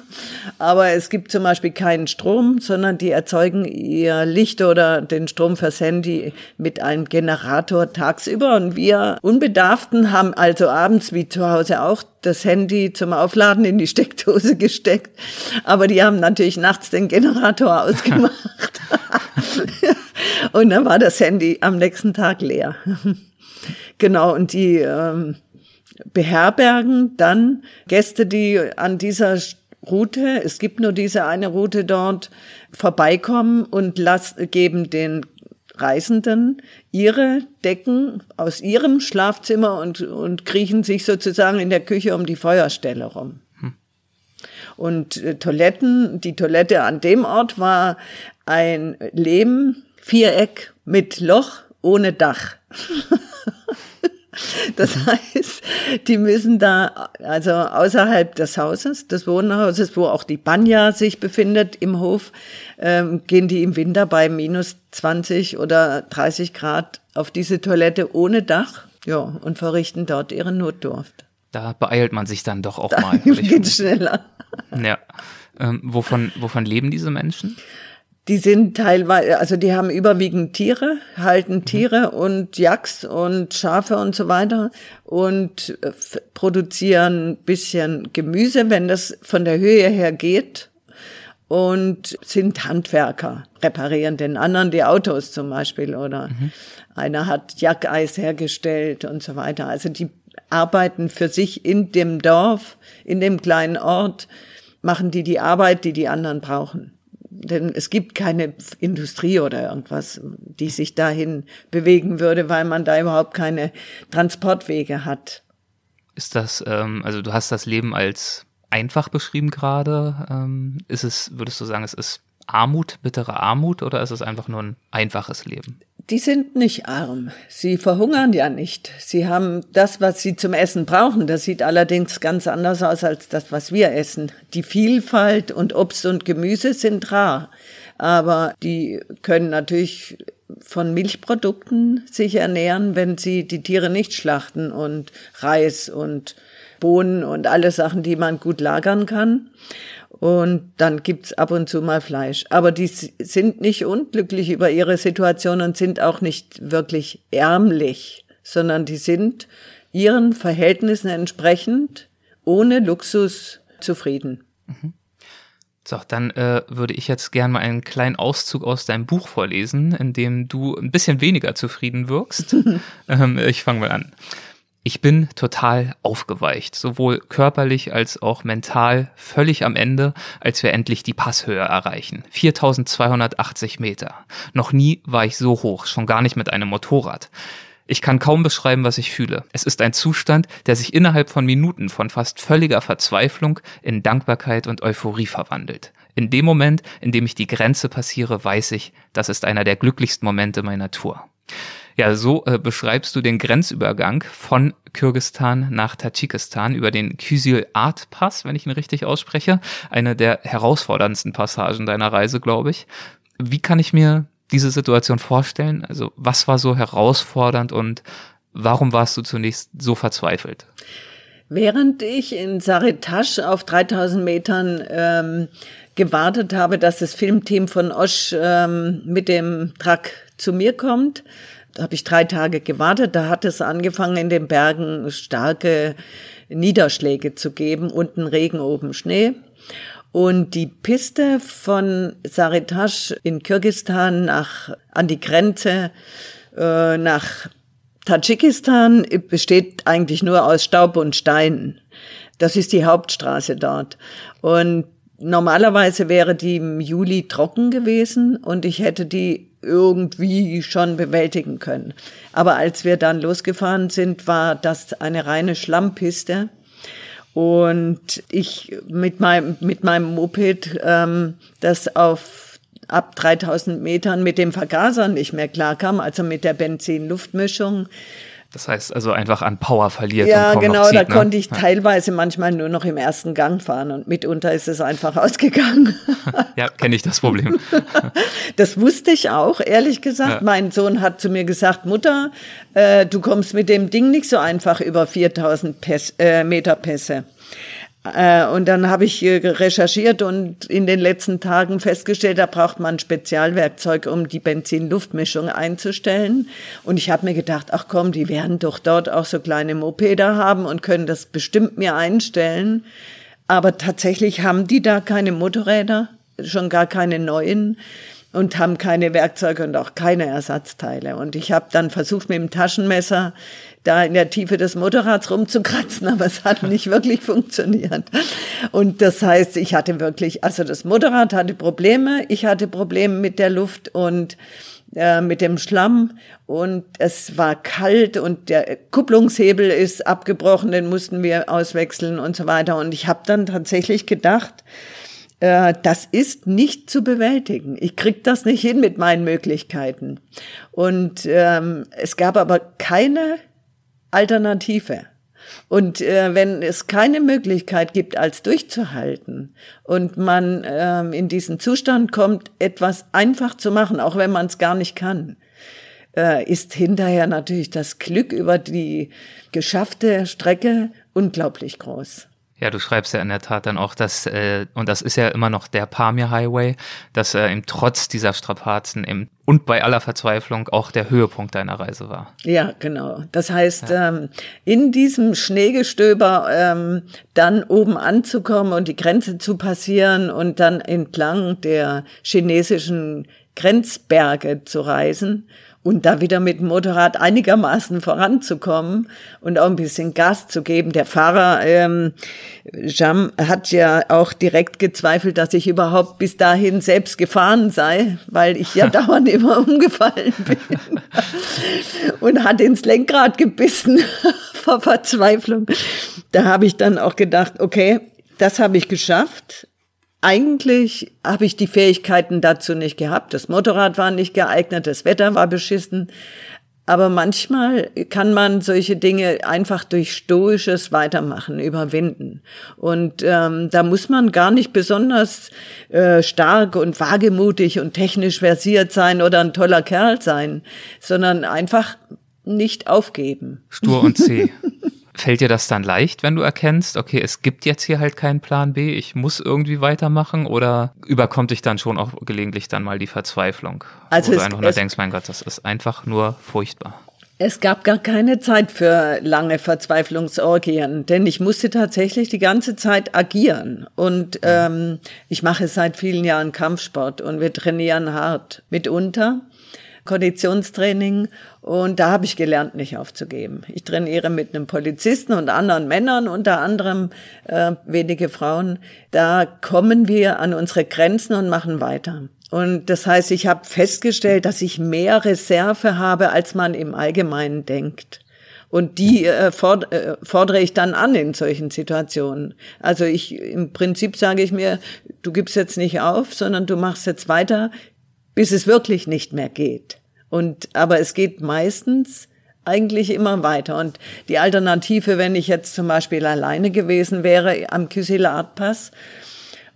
A: aber es gibt zum Beispiel keinen Strom, sondern die erzeugen ihr Licht oder den Strom fürs Handy mit einem Generator tagsüber. Und wir Unbedarften haben also abends wie zu Hause auch das Handy zum Aufladen in die Steckdose gesteckt. Aber die haben natürlich nachts den Generator ausgemacht. und dann war das Handy am nächsten Tag leer. Genau, und die ähm, beherbergen dann Gäste, die an dieser Route, es gibt nur diese eine Route dort, vorbeikommen und las, geben den Reisenden ihre Decken aus ihrem Schlafzimmer und, und kriechen sich sozusagen in der Küche um die Feuerstelle rum. Hm. Und äh, Toiletten, die Toilette an dem Ort war ein Lehmviereck mit Loch ohne Dach. Das heißt, die müssen da, also außerhalb des Hauses, des Wohnhauses, wo auch die Banja sich befindet im Hof, ähm, gehen die im Winter bei minus 20 oder 30 Grad auf diese Toilette ohne Dach, ja, und verrichten dort ihre Notdurft.
C: Da beeilt man sich dann doch auch
A: da
C: mal.
A: Geht schneller.
C: Ja. Ähm, wovon, wovon leben diese Menschen?
A: Die sind teilweise, also die haben überwiegend Tiere, halten mhm. Tiere und Yaks und Schafe und so weiter und äh, produzieren bisschen Gemüse, wenn das von der Höhe her geht und sind Handwerker, reparieren den anderen die Autos zum Beispiel oder mhm. einer hat Jackeis hergestellt und so weiter. Also die arbeiten für sich in dem Dorf, in dem kleinen Ort, machen die die Arbeit, die die anderen brauchen denn es gibt keine Industrie oder irgendwas, die sich dahin bewegen würde, weil man da überhaupt keine Transportwege hat.
C: Ist das, ähm, also du hast das Leben als einfach beschrieben gerade. Ähm, ist es, würdest du sagen, es ist Armut, bittere Armut oder ist es einfach nur ein einfaches Leben?
A: Die sind nicht arm. Sie verhungern ja nicht. Sie haben das, was sie zum Essen brauchen. Das sieht allerdings ganz anders aus als das, was wir essen. Die Vielfalt und Obst und Gemüse sind rar. Aber die können natürlich von Milchprodukten sich ernähren, wenn sie die Tiere nicht schlachten und Reis und Bohnen und alle Sachen, die man gut lagern kann. Und dann gibt's ab und zu mal Fleisch. Aber die sind nicht unglücklich über ihre Situation und sind auch nicht wirklich ärmlich, sondern die sind ihren Verhältnissen entsprechend ohne Luxus zufrieden. Mhm.
C: So, dann äh, würde ich jetzt gerne mal einen kleinen Auszug aus deinem Buch vorlesen, in dem du ein bisschen weniger zufrieden wirkst. ähm, ich fange mal an. Ich bin total aufgeweicht, sowohl körperlich als auch mental, völlig am Ende, als wir endlich die Passhöhe erreichen. 4280 Meter. Noch nie war ich so hoch, schon gar nicht mit einem Motorrad. Ich kann kaum beschreiben, was ich fühle. Es ist ein Zustand, der sich innerhalb von Minuten von fast völliger Verzweiflung in Dankbarkeit und Euphorie verwandelt. In dem Moment, in dem ich die Grenze passiere, weiß ich, das ist einer der glücklichsten Momente meiner Tour. Ja, so äh, beschreibst du den Grenzübergang von Kirgistan nach Tadschikistan über den Kyzyl Art Pass, wenn ich ihn richtig ausspreche. Eine der herausforderndsten Passagen deiner Reise, glaube ich. Wie kann ich mir diese Situation vorstellen? Also was war so herausfordernd und warum warst du zunächst so verzweifelt?
A: Während ich in Saritasch auf 3000 Metern ähm, gewartet habe, dass das Filmteam von Osch ähm, mit dem Truck zu mir kommt, habe ich drei Tage gewartet. Da hat es angefangen, in den Bergen starke Niederschläge zu geben. Unten Regen, oben Schnee. Und die Piste von Saritasch in Kirgistan nach, an die Grenze äh, nach Tadschikistan besteht eigentlich nur aus Staub und Steinen. Das ist die Hauptstraße dort. Und normalerweise wäre die im Juli trocken gewesen und ich hätte die irgendwie schon bewältigen können. Aber als wir dann losgefahren sind, war das eine reine Schlammpiste. Und ich mit meinem, mit meinem Moped, ähm, das auf ab 3000 Metern mit dem Vergaser nicht mehr klarkam, also mit der Benzin-Luftmischung,
C: Das heißt also einfach an Power verliert.
A: Ja, genau,
C: zieht,
A: da
C: ne?
A: konnte ich teilweise manchmal nur noch im ersten Gang fahren und mitunter ist es einfach ausgegangen.
C: Ja, kenne ich das Problem.
A: Das wusste ich auch, ehrlich gesagt.
C: Ja.
A: Mein Sohn hat zu mir gesagt, Mutter, äh, du kommst mit dem Ding nicht so einfach über 4000 Päs äh, Meter Pässe. Äh, und dann habe ich äh, recherchiert und in den letzten Tagen festgestellt, da braucht man Spezialwerkzeug, um die Benzin-Luftmischung einzustellen. Und ich habe mir gedacht, ach komm, die werden doch dort auch so kleine Mopeder haben und können das bestimmt mir einstellen. Aber tatsächlich haben die da keine Motorräder, schon gar keine neuen und haben keine Werkzeuge und auch keine Ersatzteile. Und ich habe dann versucht, mit dem Taschenmesser da in der Tiefe des Motorrads rumzukratzen, aber es hat nicht wirklich funktioniert. Und das heißt, ich hatte wirklich, also das Motorrad hatte Probleme, ich hatte Probleme mit der Luft und äh, mit dem Schlamm und es war kalt und der Kupplungshebel ist abgebrochen, den mussten wir auswechseln und so weiter. Und ich habe dann tatsächlich gedacht, das ist nicht zu bewältigen. Ich krieg das nicht hin mit meinen Möglichkeiten. Und ähm, es gab aber keine Alternative. Und äh, wenn es keine Möglichkeit gibt, als durchzuhalten und man ähm, in diesen Zustand kommt, etwas einfach zu machen, auch wenn man es gar nicht kann, äh, ist hinterher natürlich das Glück über die geschaffte Strecke unglaublich groß.
C: Ja, du schreibst ja in der Tat dann auch, dass, äh, und das ist ja immer noch der Pamir Highway, dass äh, eben trotz dieser Strapazen eben, und bei aller Verzweiflung auch der Höhepunkt deiner Reise war.
A: Ja, genau. Das heißt, ähm, in diesem Schneegestöber ähm, dann oben anzukommen und die Grenze zu passieren und dann entlang der chinesischen Grenzberge zu reisen und da wieder mit dem Motorrad einigermaßen voranzukommen und auch ein bisschen Gas zu geben. Der Fahrer ähm, Jam hat ja auch direkt gezweifelt, dass ich überhaupt bis dahin selbst gefahren sei, weil ich ja dauernd immer umgefallen bin und hat ins Lenkrad gebissen vor Verzweiflung. Da habe ich dann auch gedacht, okay, das habe ich geschafft eigentlich habe ich die Fähigkeiten dazu nicht gehabt. Das Motorrad war nicht geeignet, das Wetter war beschissen. Aber manchmal kann man solche Dinge einfach durch stoisches Weitermachen überwinden. Und ähm, da muss man gar nicht besonders äh, stark und wagemutig und technisch versiert sein oder ein toller Kerl sein, sondern einfach nicht aufgeben.
C: Stur und zäh. Fällt dir das dann leicht, wenn du erkennst, okay, es gibt jetzt hier halt keinen Plan B, ich muss irgendwie weitermachen oder überkommt dich dann schon auch gelegentlich dann mal die Verzweiflung?
A: Also
C: wo du einfach nur denkst, mein Gott, das ist einfach nur furchtbar.
A: Es gab gar keine Zeit für lange Verzweiflungsorgien, denn ich musste tatsächlich die ganze Zeit agieren. Und ähm, ich mache seit vielen Jahren Kampfsport und wir trainieren hart. Mitunter Konditionstraining und da habe ich gelernt, nicht aufzugeben. Ich trainiere mit einem Polizisten und anderen Männern, unter anderem äh, wenige Frauen. Da kommen wir an unsere Grenzen und machen weiter. Und das heißt, ich habe festgestellt, dass ich mehr Reserve habe, als man im Allgemeinen denkt. Und die äh, ford äh, fordere ich dann an in solchen Situationen. Also ich im Prinzip sage ich mir, du gibst jetzt nicht auf, sondern du machst jetzt weiter, bis es wirklich nicht mehr geht. Und aber es geht meistens eigentlich immer weiter. Und die Alternative, wenn ich jetzt zum Beispiel alleine gewesen wäre am Kysilat-Pass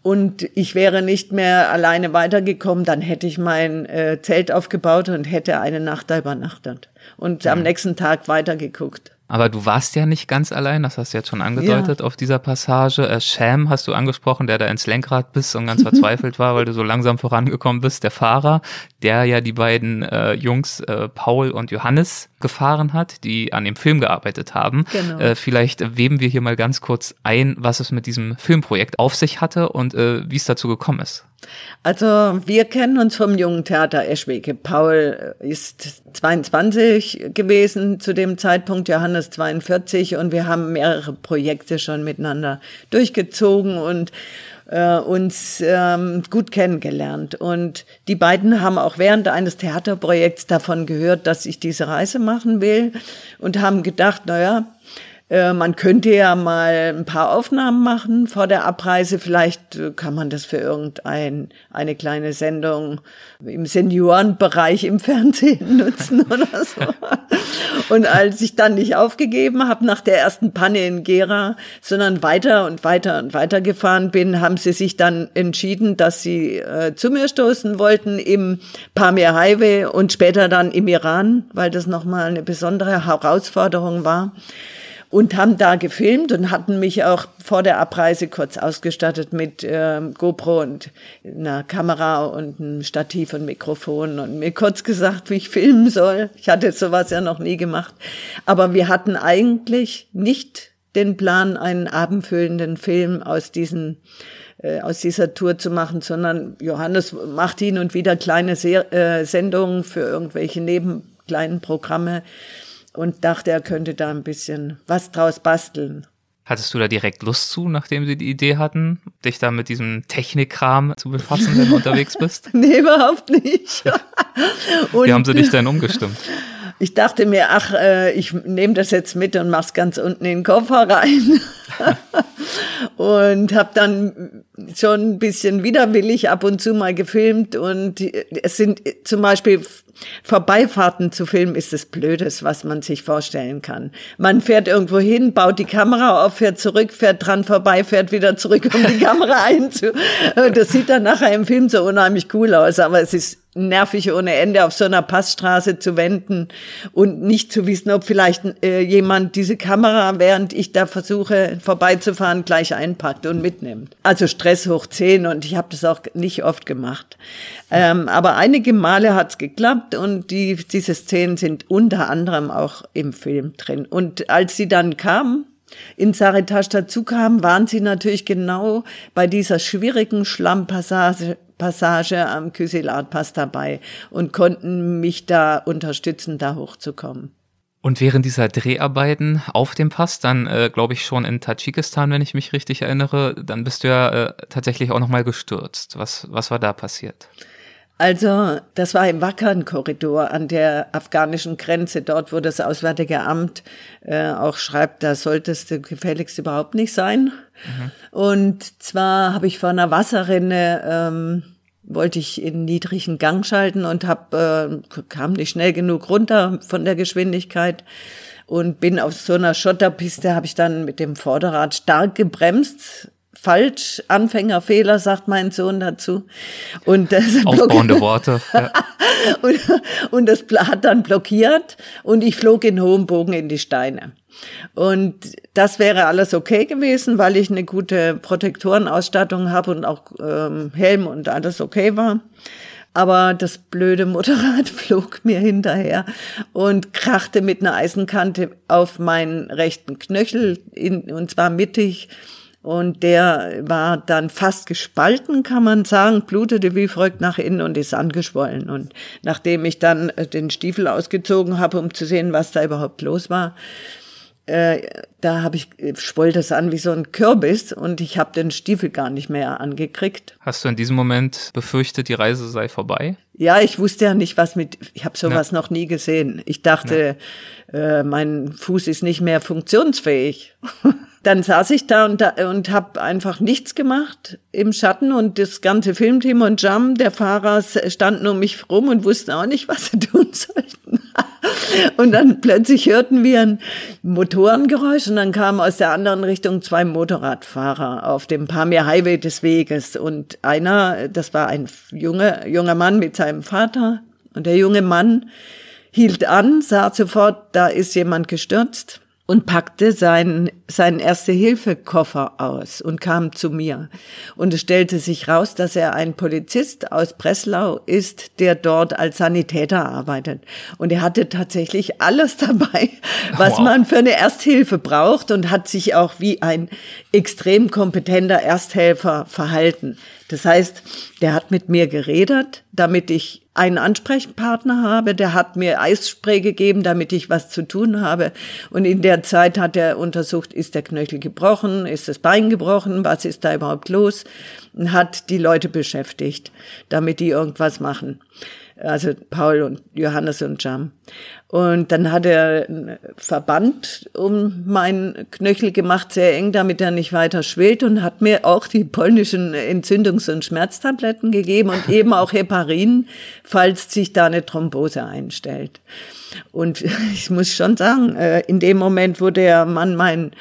A: und ich wäre nicht mehr alleine weitergekommen, dann hätte ich mein äh, Zelt aufgebaut und hätte eine Nacht da übernachtet und am nächsten Tag weitergeguckt.
C: Aber du warst ja nicht ganz allein, das hast du jetzt schon angedeutet auf dieser Passage. Äh, Sham hast du angesprochen, der da ins Lenkrad bist und ganz verzweifelt war, weil du so langsam vorangekommen bist. Der Fahrer, der ja die beiden äh, Jungs äh, Paul und Johannes gefahren hat, die an dem Film gearbeitet haben.
A: Genau.
C: Äh, vielleicht weben wir hier mal ganz kurz ein, was es mit diesem Filmprojekt auf sich hatte und äh, wie es dazu gekommen ist.
A: Also wir kennen uns vom Jungen Theater Eschwege. Paul ist 22 gewesen zu dem Zeitpunkt, Johannes 42 und wir haben mehrere Projekte schon miteinander durchgezogen und äh, uns ähm, gut kennengelernt. Und die beiden haben auch während eines Theaterprojekts davon gehört, dass ich diese Reise machen will und haben gedacht, naja, äh, man könnte ja mal ein paar Aufnahmen machen vor der Abreise. Vielleicht äh, kann man das für irgendein eine kleine Sendung im Seniorenbereich im Fernsehen nutzen oder so. Und als ich dann nicht aufgegeben habe nach der ersten Panne in Gera, sondern weiter und weiter und weiter gefahren bin, haben sie sich dann entschieden, dass sie äh, zu mir stoßen wollten im Pamir Highway und später dann im Iran, weil das nochmal eine besondere Herausforderung war und haben da gefilmt und hatten mich auch vor der Abreise kurz ausgestattet mit äh, GoPro und einer Kamera und einem Stativ und Mikrofon und mir kurz gesagt, wie ich filmen soll. Ich hatte sowas ja noch nie gemacht. Aber wir hatten eigentlich nicht den Plan, einen abendfüllenden Film aus diesen äh, aus dieser Tour zu machen, sondern Johannes macht hin und wieder kleine Se äh, Sendungen für irgendwelche neben kleinen Programme und dachte, er könnte da ein bisschen was draus basteln.
C: Hattest du da direkt Lust zu, nachdem sie die Idee hatten, dich da mit diesem Technikkram zu befassen, wenn du unterwegs bist?
A: Nee, überhaupt nicht.
C: Wie haben sie dich denn umgestimmt?
A: Ich dachte mir, ach, äh, ich nehme das jetzt mit und mach's ganz unten in den Koffer rein. und habe dann schon ein bisschen widerwillig ab und zu mal gefilmt und es sind zum Beispiel Vorbeifahrten zu filmen ist das Blödes, was man sich vorstellen kann. Man fährt irgendwo hin, baut die Kamera auf, fährt zurück, fährt dran vorbei, fährt wieder zurück, um die Kamera einzu. Das sieht dann nachher im Film so unheimlich cool aus, aber es ist nervig ohne Ende auf so einer Passstraße zu wenden und nicht zu wissen, ob vielleicht äh, jemand diese Kamera, während ich da versuche vorbeizufahren, gleich einpackt und mitnimmt. Also Stress hoch zehn und ich habe das auch nicht oft gemacht. Ähm, aber einige Male hat's geklappt und die, diese Szenen sind unter anderem auch im Film drin. Und als sie dann kam, in Saretash dazu kam, waren sie natürlich genau bei dieser schwierigen Schlammpassage Passage am Kysilat-Pass dabei und konnten mich da unterstützen, da hochzukommen.
C: Und während dieser Dreharbeiten auf dem Pass, dann äh, glaube ich schon in Tadschikistan, wenn ich mich richtig erinnere, dann bist du ja äh, tatsächlich auch nochmal gestürzt. Was, was war da passiert?
A: Also, das war im Wackern-Korridor an der afghanischen Grenze, dort, wo das Auswärtige Amt äh, auch schreibt, da solltest du gefälligst überhaupt nicht sein. Mhm. Und zwar habe ich vor einer Wasserrinne ähm, wollte ich in niedrigen Gang schalten und hab, äh, kam nicht schnell genug runter von der Geschwindigkeit und bin auf so einer Schotterpiste, habe ich dann mit dem Vorderrad stark gebremst falsch, Anfängerfehler, sagt mein Sohn dazu.
C: Und das Aufbauende Worte. Ja.
A: und, und das hat dann blockiert und ich flog in hohem Bogen in die Steine. Und das wäre alles okay gewesen, weil ich eine gute Protektorenausstattung habe und auch ähm, Helm und alles okay war. Aber das blöde Motorrad flog mir hinterher und krachte mit einer Eisenkante auf meinen rechten Knöchel, in, und zwar mittig und der war dann fast gespalten, kann man sagen, blutete wie verrückt nach innen und ist angeschwollen. Und nachdem ich dann äh, den Stiefel ausgezogen habe, um zu sehen, was da überhaupt los war, äh, da habe ich äh, schwoll das an wie so ein Kürbis und ich habe den Stiefel gar nicht mehr angekriegt.
C: Hast du in diesem Moment befürchtet, die Reise sei vorbei?
A: Ja, ich wusste ja nicht, was mit. Ich habe sowas ja. noch nie gesehen. Ich dachte, ja. äh, mein Fuß ist nicht mehr funktionsfähig. dann saß ich da und, und habe einfach nichts gemacht im Schatten. Und das ganze Filmteam und Jam, der Fahrer, standen um mich rum und wussten auch nicht, was sie tun sollten. und dann plötzlich hörten wir ein Motorengeräusch und dann kamen aus der anderen Richtung zwei Motorradfahrer auf dem Pamir Highway des Weges. Und einer, das war ein junger, junger Mann mit seinem Vater. Und der junge Mann hielt an, sah sofort, da ist jemand gestürzt und packte seinen, seinen Erste-Hilfe-Koffer aus und kam zu mir. Und es stellte sich raus, dass er ein Polizist aus Breslau ist, der dort als Sanitäter arbeitet. Und er hatte tatsächlich alles dabei, was wow. man für eine Ersthilfe braucht und hat sich auch wie ein extrem kompetenter Ersthelfer verhalten. Das heißt, der hat mit mir geredet, damit ich einen Ansprechpartner habe, der hat mir Eisspray gegeben, damit ich was zu tun habe. Und in der Zeit hat er untersucht, ist der Knöchel gebrochen, ist das Bein gebrochen, was ist da überhaupt los? Und hat die Leute beschäftigt, damit die irgendwas machen. Also Paul und Johannes und Jam. Und dann hat er einen Verband um meinen Knöchel gemacht, sehr eng, damit er nicht weiter schwillt und hat mir auch die polnischen Entzündungs- und Schmerztabletten gegeben und eben auch Heparin, falls sich da eine Thrombose einstellt. Und ich muss schon sagen, äh, in dem Moment, wo der Mann mein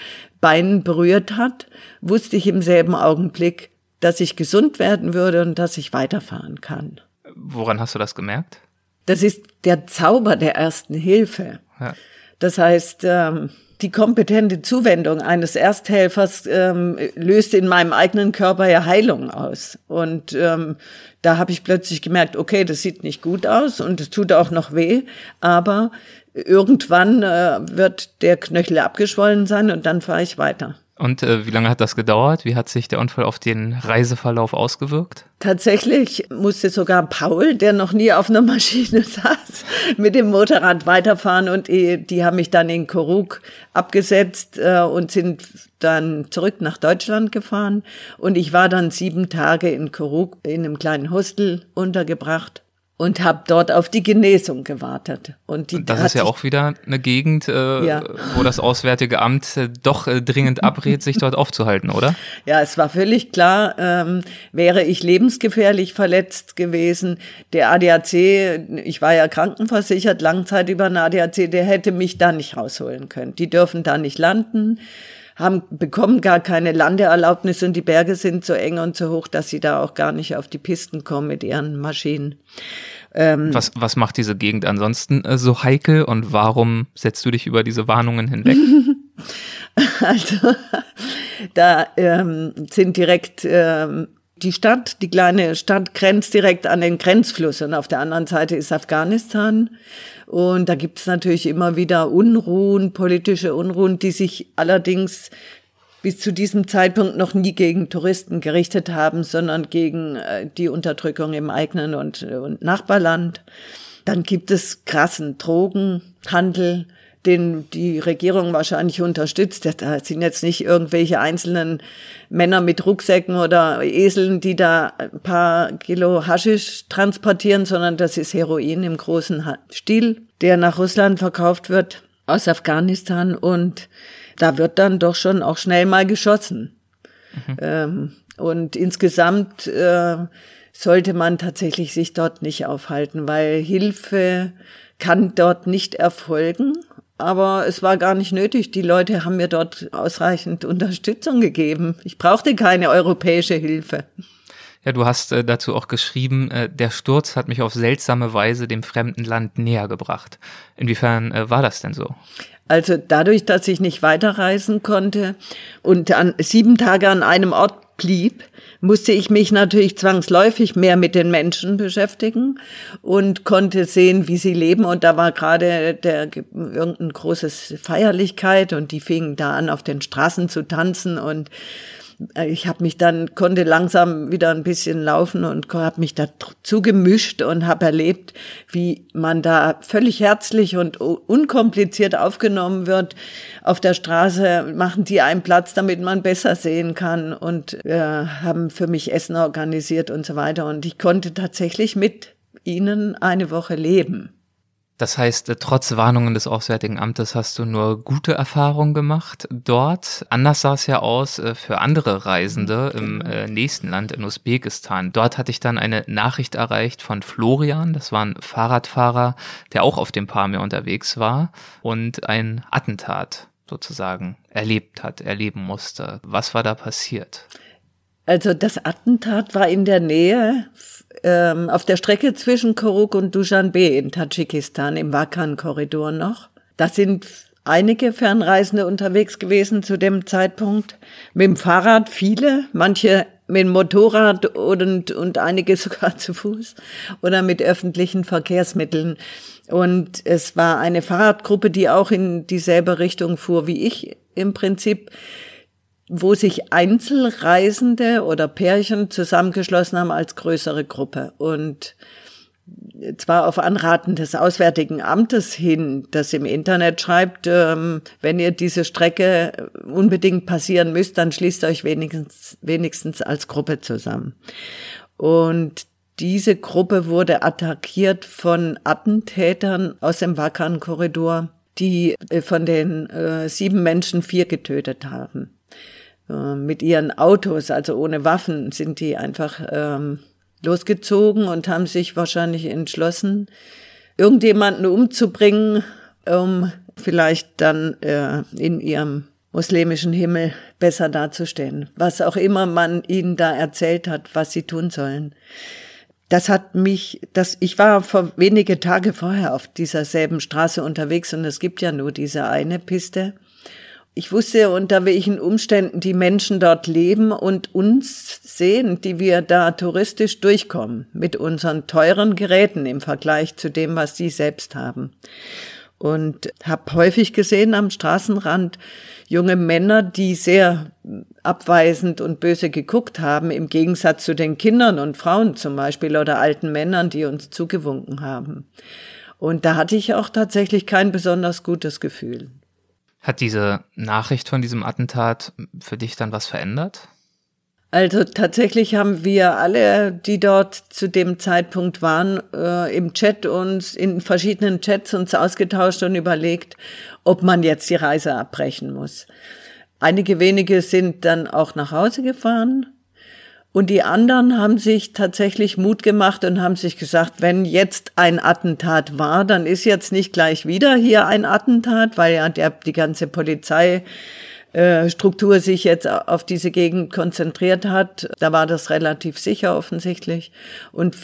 A: Bein berührt hat, wusste ich im selben Augenblick, dass ich gesund werden würde und dass ich weiterfahren kann.
C: Woran hast du das gemerkt?
A: Das ist der Zauber der ersten Hilfe. Ja. Das heißt, ähm, die kompetente Zuwendung eines Ersthelfers ähm, löst in meinem eigenen Körper ja Heilung aus. Und ähm, da habe ich plötzlich gemerkt, okay, das sieht nicht gut aus und es tut auch noch weh, aber irgendwann äh, wird der Knöchel abgeschwollen sein und dann fahre ich weiter.
C: Und äh, wie lange hat das gedauert? Wie hat sich der Unfall auf den Reiseverlauf ausgewirkt?
A: Tatsächlich musste sogar Paul, der noch nie auf einer Maschine saß, mit dem Motorrad weiterfahren und die, die haben mich dann in Koruk abgesetzt äh, und sind dann zurück nach Deutschland gefahren. Und ich war dann sieben Tage in Koruk in einem kleinen Hostel untergebracht und habe dort auf die Genesung gewartet. Und die
C: das ist ja auch wieder eine Gegend, äh, ja. wo das Auswärtige Amt äh, doch äh, dringend abrät, sich dort aufzuhalten, oder?
A: Ja, es war völlig klar, ähm, wäre ich lebensgefährlich verletzt gewesen, der ADAC, ich war ja krankenversichert, Langzeit über den ADAC, der hätte mich da nicht rausholen können. Die dürfen da nicht landen haben, bekommen gar keine Landeerlaubnis und die Berge sind so eng und so hoch, dass sie da auch gar nicht auf die Pisten kommen mit ihren Maschinen.
C: Ähm, was, was macht diese Gegend ansonsten äh, so heikel und warum setzt du dich über diese Warnungen hinweg?
A: also, da ähm, sind direkt ähm, die Stadt, die kleine Stadt grenzt direkt an den Grenzfluss und auf der anderen Seite ist Afghanistan. Und da gibt es natürlich immer wieder Unruhen, politische Unruhen, die sich allerdings bis zu diesem Zeitpunkt noch nie gegen Touristen gerichtet haben, sondern gegen äh, die Unterdrückung im eigenen und, und Nachbarland. Dann gibt es krassen Drogenhandel, den die Regierung wahrscheinlich unterstützt. Da sind jetzt nicht irgendwelche einzelnen Männer mit Rucksäcken oder Eseln, die da ein paar Kilo Haschisch transportieren, sondern das ist Heroin im großen Stil, der nach Russland verkauft wird aus Afghanistan und da wird dann doch schon auch schnell mal geschossen. Mhm. Ähm, und insgesamt äh, sollte man tatsächlich sich dort nicht aufhalten, weil Hilfe kann dort nicht erfolgen aber es war gar nicht nötig. Die Leute haben mir dort ausreichend Unterstützung gegeben. Ich brauchte keine europäische Hilfe.
C: Ja, du hast äh, dazu auch geschrieben, äh, der Sturz hat mich auf seltsame Weise dem fremden Land näher gebracht. Inwiefern äh, war das denn so?
A: Also dadurch, dass ich nicht weiterreisen konnte und an sieben Tage an einem Ort blieb, musste ich mich natürlich zwangsläufig mehr mit den Menschen beschäftigen und konnte sehen, wie sie leben. Und da war gerade der irgendein großes Feierlichkeit und die fingen da an, auf den Straßen zu tanzen und ich habe mich dann konnte langsam wieder ein bisschen laufen und habe mich dazu gemischt und habe erlebt, wie man da völlig herzlich und unkompliziert aufgenommen wird. Auf der Straße machen die einen Platz, damit man besser sehen kann und äh, haben für mich Essen organisiert und so weiter. Und ich konnte tatsächlich mit ihnen eine Woche leben.
C: Das heißt, trotz Warnungen des Auswärtigen Amtes hast du nur gute Erfahrungen gemacht dort. Anders sah es ja aus äh, für andere Reisende im genau. äh, nächsten Land, in Usbekistan. Dort hatte ich dann eine Nachricht erreicht von Florian, das war ein Fahrradfahrer, der auch auf dem Pamir unterwegs war und ein Attentat sozusagen erlebt hat, erleben musste. Was war da passiert?
A: Also das Attentat war in der Nähe ähm, auf der Strecke zwischen Koruk und Dushanbe in Tadschikistan im Wakan-Korridor noch. Da sind einige Fernreisende unterwegs gewesen zu dem Zeitpunkt. Mit dem Fahrrad viele, manche mit dem Motorrad und, und einige sogar zu Fuß oder mit öffentlichen Verkehrsmitteln. Und es war eine Fahrradgruppe, die auch in dieselbe Richtung fuhr wie ich im Prinzip wo sich Einzelreisende oder Pärchen zusammengeschlossen haben als größere Gruppe. Und zwar auf Anraten des Auswärtigen Amtes hin, das im Internet schreibt, ähm, wenn ihr diese Strecke unbedingt passieren müsst, dann schließt euch wenigstens, wenigstens als Gruppe zusammen. Und diese Gruppe wurde attackiert von Attentätern aus dem Wakan-Korridor, die äh, von den äh, sieben Menschen vier getötet haben. Äh, mit ihren Autos, also ohne Waffen, sind die einfach ähm, losgezogen und haben sich wahrscheinlich entschlossen, irgendjemanden umzubringen, um vielleicht dann äh, in ihrem muslimischen Himmel besser dazustehen. Was auch immer man ihnen da erzählt hat, was sie tun sollen. Das hat mich, das, ich war vor wenige Tage vorher auf dieser selben Straße unterwegs und es gibt ja nur diese eine Piste. Ich wusste, unter welchen Umständen die Menschen dort leben und uns sehen, die wir da touristisch durchkommen, mit unseren teuren Geräten im Vergleich zu dem, was sie selbst haben. Und habe häufig gesehen am Straßenrand junge Männer, die sehr abweisend und böse geguckt haben, im Gegensatz zu den Kindern und Frauen zum Beispiel oder alten Männern, die uns zugewunken haben. Und da hatte ich auch tatsächlich kein besonders gutes Gefühl.
C: Hat diese Nachricht von diesem Attentat für dich dann was verändert?
A: Also tatsächlich haben wir alle, die dort zu dem Zeitpunkt waren, äh, im Chat uns in verschiedenen Chats uns ausgetauscht und überlegt, ob man jetzt die Reise abbrechen muss. Einige wenige sind dann auch nach Hause gefahren und die anderen haben sich tatsächlich Mut gemacht und haben sich gesagt, wenn jetzt ein Attentat war, dann ist jetzt nicht gleich wieder hier ein Attentat, weil ja der, die ganze Polizei äh, sich jetzt auf diese Gegend konzentriert hat. Da war das relativ sicher offensichtlich. Und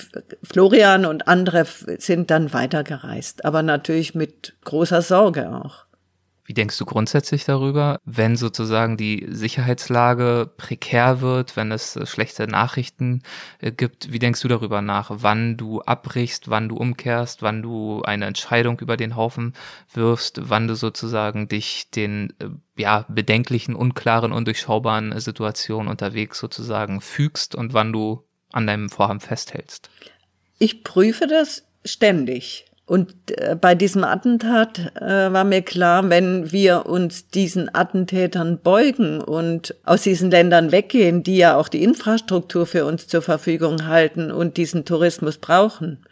A: Florian und andere sind dann weitergereist, aber natürlich mit großer Sorge auch.
C: Wie denkst du grundsätzlich darüber, wenn sozusagen die Sicherheitslage prekär wird, wenn es äh, schlechte Nachrichten äh, gibt? Wie denkst du darüber nach, wann du abbrichst, wann du umkehrst, wann du eine Entscheidung über den Haufen wirfst, wann du sozusagen dich den äh, ja, bedenklichen, unklaren, undurchschaubaren Situationen unterwegs sozusagen fügst und wann du an deinem Vorhaben festhältst?
A: Ich prüfe das ständig. Und äh, bei diesem Attentat äh, war mir klar, wenn wir uns diesen Attentätern beugen und aus diesen Ländern weggehen, die ja auch die Infrastruktur für uns zur Verfügung halten und diesen Tourismus brauchen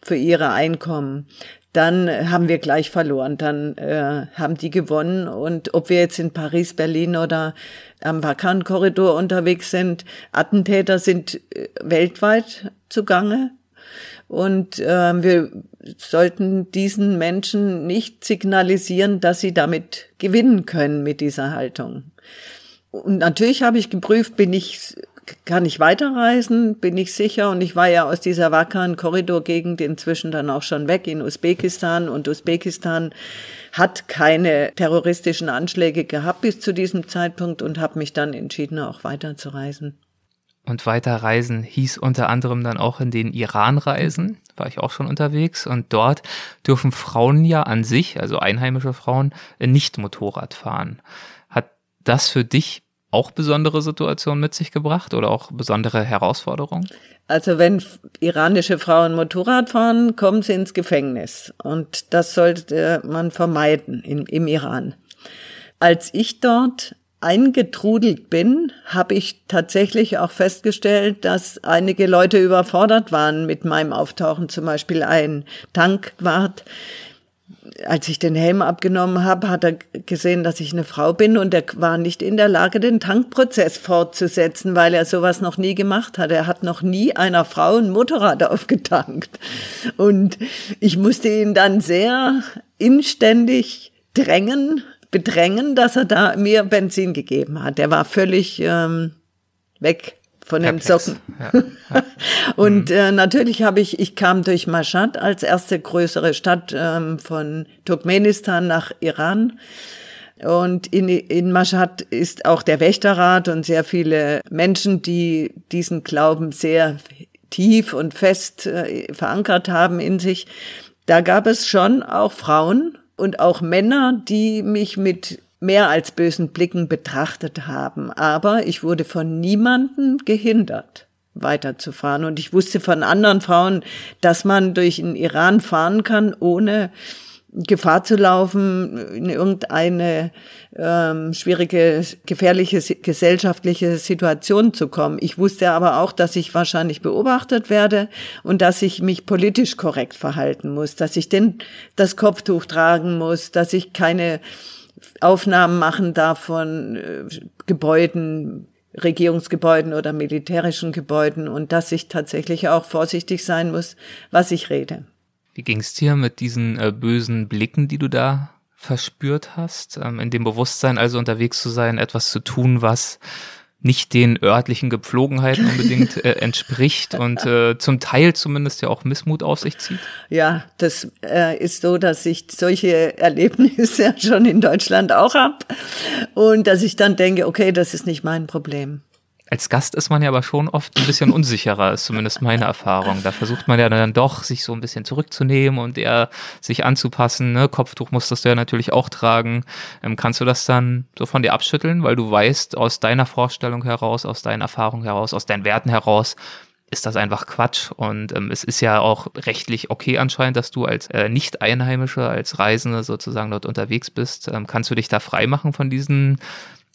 A: für ihre Einkommen, dann haben wir gleich verloren. Dann äh, haben die gewonnen. Und ob wir jetzt in Paris, Berlin oder am Vakan-Korridor unterwegs sind, Attentäter sind äh, weltweit zugange. Und äh, wir sollten diesen Menschen nicht signalisieren, dass sie damit gewinnen können mit dieser Haltung. Und natürlich habe ich geprüft, bin ich, kann ich weiterreisen, bin ich sicher. Und ich war ja aus dieser wackeren Korridorgegend inzwischen dann auch schon weg in Usbekistan. Und Usbekistan hat keine terroristischen Anschläge gehabt bis zu diesem Zeitpunkt und habe mich dann entschieden, auch weiterzureisen.
C: Und weiterreisen hieß unter anderem dann auch in den Iran reisen, war ich auch schon unterwegs. Und dort dürfen Frauen ja an sich, also einheimische Frauen, nicht Motorrad fahren. Hat das für dich auch besondere Situationen mit sich gebracht oder auch besondere Herausforderungen?
A: Also wenn iranische Frauen Motorrad fahren, kommen sie ins Gefängnis. Und das sollte man vermeiden im, im Iran. Als ich dort eingetrudelt bin, habe ich tatsächlich auch festgestellt, dass einige Leute überfordert waren mit meinem Auftauchen. Zum Beispiel ein Tankwart, als ich den Helm abgenommen habe, hat er gesehen, dass ich eine Frau bin und er war nicht in der Lage, den Tankprozess fortzusetzen, weil er sowas noch nie gemacht hat. Er hat noch nie einer Frau ein Motorrad aufgetankt. Und ich musste ihn dann sehr inständig drängen, bedrängen, dass er da mir Benzin gegeben hat. Der war völlig ähm, weg von den Socken. Ja, ja. und mhm. äh, natürlich habe ich, ich kam durch Mashhad als erste größere Stadt ähm, von Turkmenistan nach Iran. Und in, in Mashhad ist auch der Wächterrat und sehr viele Menschen, die diesen Glauben sehr tief und fest äh, verankert haben in sich. Da gab es schon auch Frauen, und auch Männer, die mich mit mehr als bösen Blicken betrachtet haben. Aber ich wurde von niemanden gehindert, weiterzufahren. Und ich wusste von anderen Frauen, dass man durch den Iran fahren kann, ohne Gefahr zu laufen, in irgendeine ähm, schwierige, gefährliche gesellschaftliche Situation zu kommen. Ich wusste aber auch, dass ich wahrscheinlich beobachtet werde und dass ich mich politisch korrekt verhalten muss, dass ich denn das Kopftuch tragen muss, dass ich keine Aufnahmen machen darf von äh, Gebäuden, Regierungsgebäuden oder militärischen Gebäuden und dass ich tatsächlich auch vorsichtig sein muss, was ich rede.
C: Wie ging es dir mit diesen äh, bösen Blicken, die du da verspürt hast, ähm, in dem Bewusstsein also unterwegs zu sein, etwas zu tun, was nicht den örtlichen Gepflogenheiten unbedingt äh, entspricht und äh, zum Teil zumindest ja auch Missmut auf sich zieht?
A: Ja, das äh, ist so, dass ich solche Erlebnisse ja schon in Deutschland auch hab und dass ich dann denke, okay, das ist nicht mein Problem.
C: Als Gast ist man ja aber schon oft ein bisschen unsicherer, ist zumindest meine Erfahrung. Da versucht man ja dann doch, sich so ein bisschen zurückzunehmen und eher sich anzupassen. Ne? Kopftuch musstest du ja natürlich auch tragen. Ähm, kannst du das dann so von dir abschütteln, weil du weißt, aus deiner Vorstellung heraus, aus deinen Erfahrungen heraus, aus deinen Werten heraus, ist das einfach Quatsch. Und ähm, es ist ja auch rechtlich okay anscheinend, dass du als äh, Nicht-Einheimische, als Reisende sozusagen dort unterwegs bist. Ähm, kannst du dich da frei machen von diesen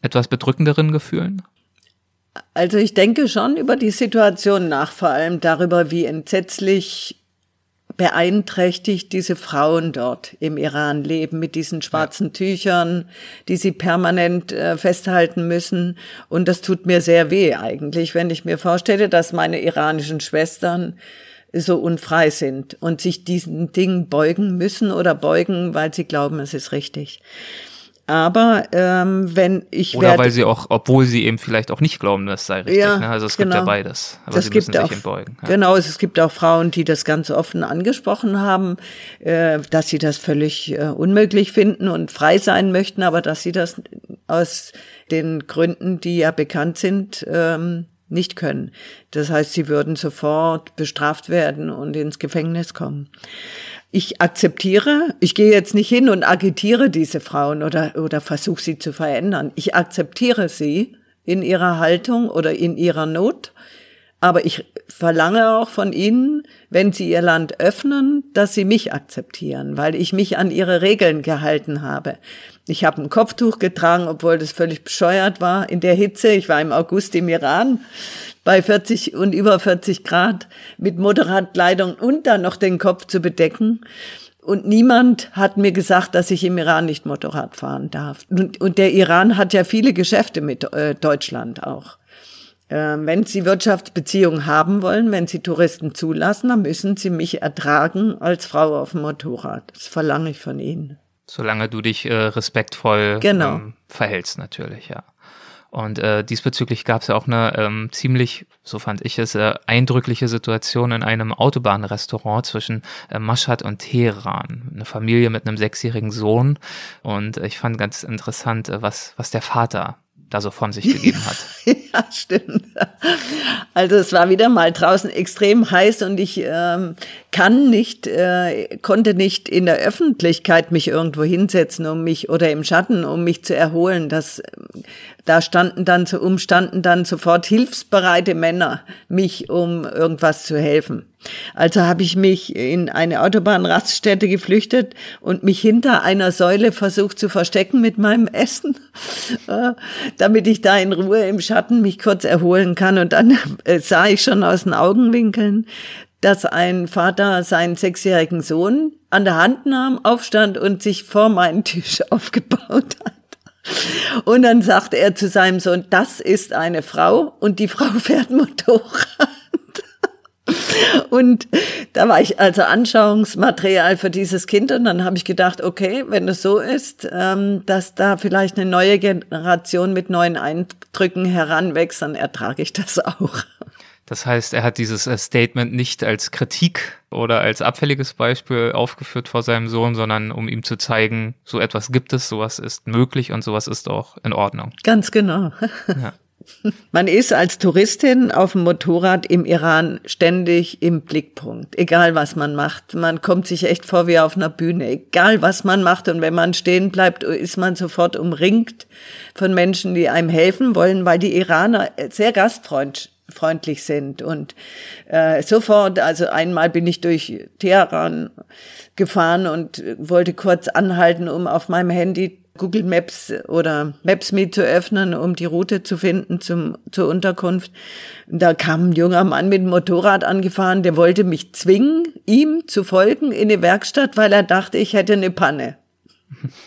C: etwas bedrückenderen Gefühlen?
A: Also ich denke schon über die Situation nach, vor allem darüber, wie entsetzlich beeinträchtigt diese Frauen dort im Iran leben mit diesen schwarzen ja. Tüchern, die sie permanent äh, festhalten müssen. Und das tut mir sehr weh eigentlich, wenn ich mir vorstelle, dass meine iranischen Schwestern so unfrei sind und sich diesen Dingen beugen müssen oder beugen, weil sie glauben, es ist richtig. Aber ähm, wenn ich
C: oder weil sie auch, obwohl sie eben vielleicht auch nicht glauben, das sei richtig. Ja, ne? Also es genau. gibt ja beides.
A: Aber das sie müssen sich auch, beugen. Ja. Genau, es gibt auch Frauen, die das ganz offen angesprochen haben, äh, dass sie das völlig äh, unmöglich finden und frei sein möchten, aber dass sie das aus den Gründen, die ja bekannt sind, ähm, nicht können. Das heißt, sie würden sofort bestraft werden und ins Gefängnis kommen ich akzeptiere, ich gehe jetzt nicht hin und agitiere diese Frauen oder, oder versuche sie zu verändern. Ich akzeptiere sie in ihrer Haltung oder in ihrer Not. Aber ich verlange auch von ihnen, wenn sie ihr Land öffnen, dass sie mich akzeptieren, weil ich mich an ihre Regeln gehalten habe. Ich habe ein Kopftuch getragen, obwohl das völlig bescheuert war in der Hitze. Ich war im August im Iran bei 40 und über 40 Grad mit Motorradkleidung und dann noch den Kopf zu bedecken. Und niemand hat mir gesagt, dass ich im Iran nicht Motorrad fahren darf. Und, und der Iran hat ja viele Geschäfte mit äh, Deutschland auch. Äh, wenn Sie Wirtschaftsbeziehungen haben wollen, wenn Sie Touristen zulassen, dann müssen Sie mich ertragen als Frau auf dem Motorrad. Das verlange ich von Ihnen.
C: Solange du dich äh, respektvoll genau. ähm, verhältst, natürlich, ja. Und äh, diesbezüglich gab es ja auch eine ähm, ziemlich, so fand ich es, äh, eindrückliche Situation in einem Autobahnrestaurant zwischen äh, Mashhad und Teheran. Eine Familie mit einem sechsjährigen Sohn. Und äh, ich fand ganz interessant, äh, was, was der Vater da so von sich gegeben hat.
A: ja, stimmt. Also es war wieder mal draußen extrem heiß und ich ähm, kann nicht, äh, konnte nicht in der Öffentlichkeit mich irgendwo hinsetzen, um mich oder im Schatten, um mich zu erholen. Das, da standen dann so umstanden dann sofort hilfsbereite Männer mich, um irgendwas zu helfen. Also habe ich mich in eine Autobahnraststätte geflüchtet und mich hinter einer Säule versucht zu verstecken mit meinem Essen, äh, damit ich da in Ruhe im Schatten mich kurz erholen kann. Und dann äh, sah ich schon aus den Augenwinkeln, dass ein Vater seinen sechsjährigen Sohn an der Hand nahm, aufstand und sich vor meinen Tisch aufgebaut hat. Und dann sagte er zu seinem Sohn, das ist eine Frau und die Frau fährt Motorrad. Und da war ich also Anschauungsmaterial für dieses Kind und dann habe ich gedacht, okay, wenn es so ist, ähm, dass da vielleicht eine neue Generation mit neuen Eindrücken heranwächst, dann ertrage ich das auch.
C: Das heißt, er hat dieses äh, Statement nicht als Kritik oder als abfälliges Beispiel aufgeführt vor seinem Sohn, sondern um ihm zu zeigen, so etwas gibt es, sowas ist möglich und sowas ist auch in Ordnung.
A: Ganz genau. Ja. Man ist als Touristin auf dem Motorrad im Iran ständig im Blickpunkt, egal was man macht. Man kommt sich echt vor wie auf einer Bühne, egal was man macht. Und wenn man stehen bleibt, ist man sofort umringt von Menschen, die einem helfen wollen, weil die Iraner sehr gastfreundlich freundlich sind. Und äh, sofort, also einmal bin ich durch Teheran gefahren und wollte kurz anhalten, um auf meinem Handy Google Maps oder Maps.me zu öffnen, um die Route zu finden zum, zur Unterkunft. Da kam ein junger Mann mit dem Motorrad angefahren, der wollte mich zwingen, ihm zu folgen in die Werkstatt, weil er dachte, ich hätte eine Panne.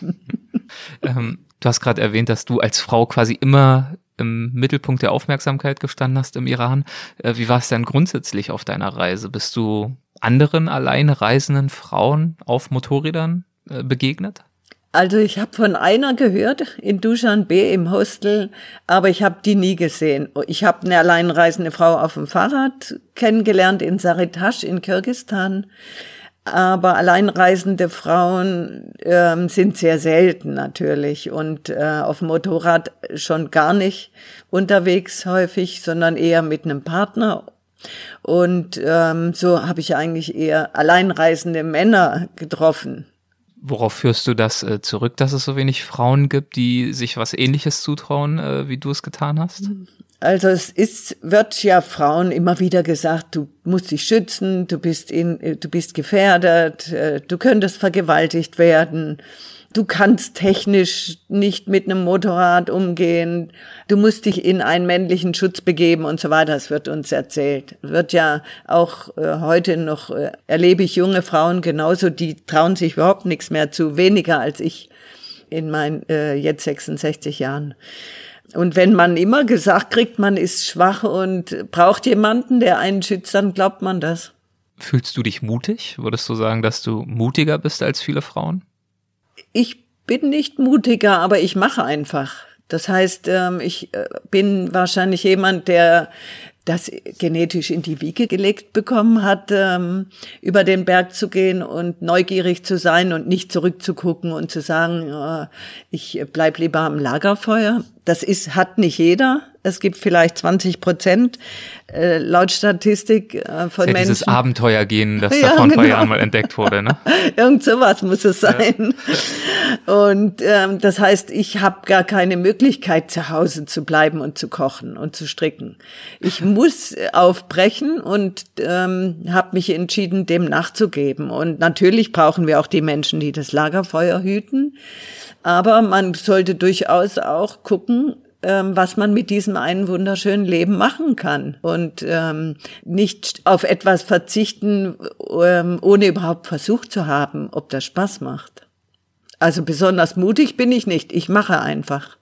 C: ähm, du hast gerade erwähnt, dass du als Frau quasi immer im Mittelpunkt der Aufmerksamkeit gestanden hast im Iran. Äh, wie war es denn grundsätzlich auf deiner Reise? Bist du anderen alleine reisenden Frauen auf Motorrädern äh, begegnet?
A: Also ich habe von einer gehört in Dushanbe im Hostel, aber ich habe die nie gesehen. Ich habe eine alleinreisende Frau auf dem Fahrrad kennengelernt in Saritash in Kirgistan, aber alleinreisende Frauen ähm, sind sehr selten natürlich und äh, auf dem Motorrad schon gar nicht unterwegs häufig, sondern eher mit einem Partner. Und ähm, so habe ich eigentlich eher alleinreisende Männer getroffen.
C: Worauf führst du das äh, zurück, dass es so wenig Frauen gibt, die sich was Ähnliches zutrauen, äh, wie du es getan hast?
A: Also es ist, wird ja Frauen immer wieder gesagt, du musst dich schützen, du bist in, äh, du bist gefährdet, äh, du könntest vergewaltigt werden du kannst technisch nicht mit einem Motorrad umgehen, du musst dich in einen männlichen Schutz begeben und so weiter. Das wird uns erzählt. Wird ja auch äh, heute noch, äh, erlebe ich junge Frauen genauso, die trauen sich überhaupt nichts mehr zu, weniger als ich in meinen äh, jetzt 66 Jahren. Und wenn man immer gesagt kriegt, man ist schwach und braucht jemanden, der einen schützt, dann glaubt man das.
C: Fühlst du dich mutig? Würdest du sagen, dass du mutiger bist als viele Frauen?
A: Ich bin nicht mutiger, aber ich mache einfach. Das heißt, ähm, ich äh, bin wahrscheinlich jemand, der das genetisch in die Wiege gelegt bekommen hat, ähm, über den Berg zu gehen und neugierig zu sein und nicht zurückzugucken und zu sagen, äh, ich bleib lieber am Lagerfeuer. Das ist, hat nicht jeder. Es gibt vielleicht 20 Prozent äh, laut Statistik äh, von
C: ja
A: Menschen.
C: Dieses Abenteuergehen, das ja, da vor ein paar genau. Jahren mal entdeckt wurde, ne?
A: Irgend sowas muss es sein. Ja. Und ähm, das heißt, ich habe gar keine Möglichkeit, zu Hause zu bleiben und zu kochen und zu stricken. Ich muss aufbrechen und ähm, habe mich entschieden, dem nachzugeben. Und natürlich brauchen wir auch die Menschen, die das Lagerfeuer hüten. Aber man sollte durchaus auch gucken, ähm, was man mit diesem einen wunderschönen Leben machen kann und ähm, nicht auf etwas verzichten, ähm, ohne überhaupt versucht zu haben, ob das Spaß macht. Also besonders mutig bin ich nicht, ich mache einfach.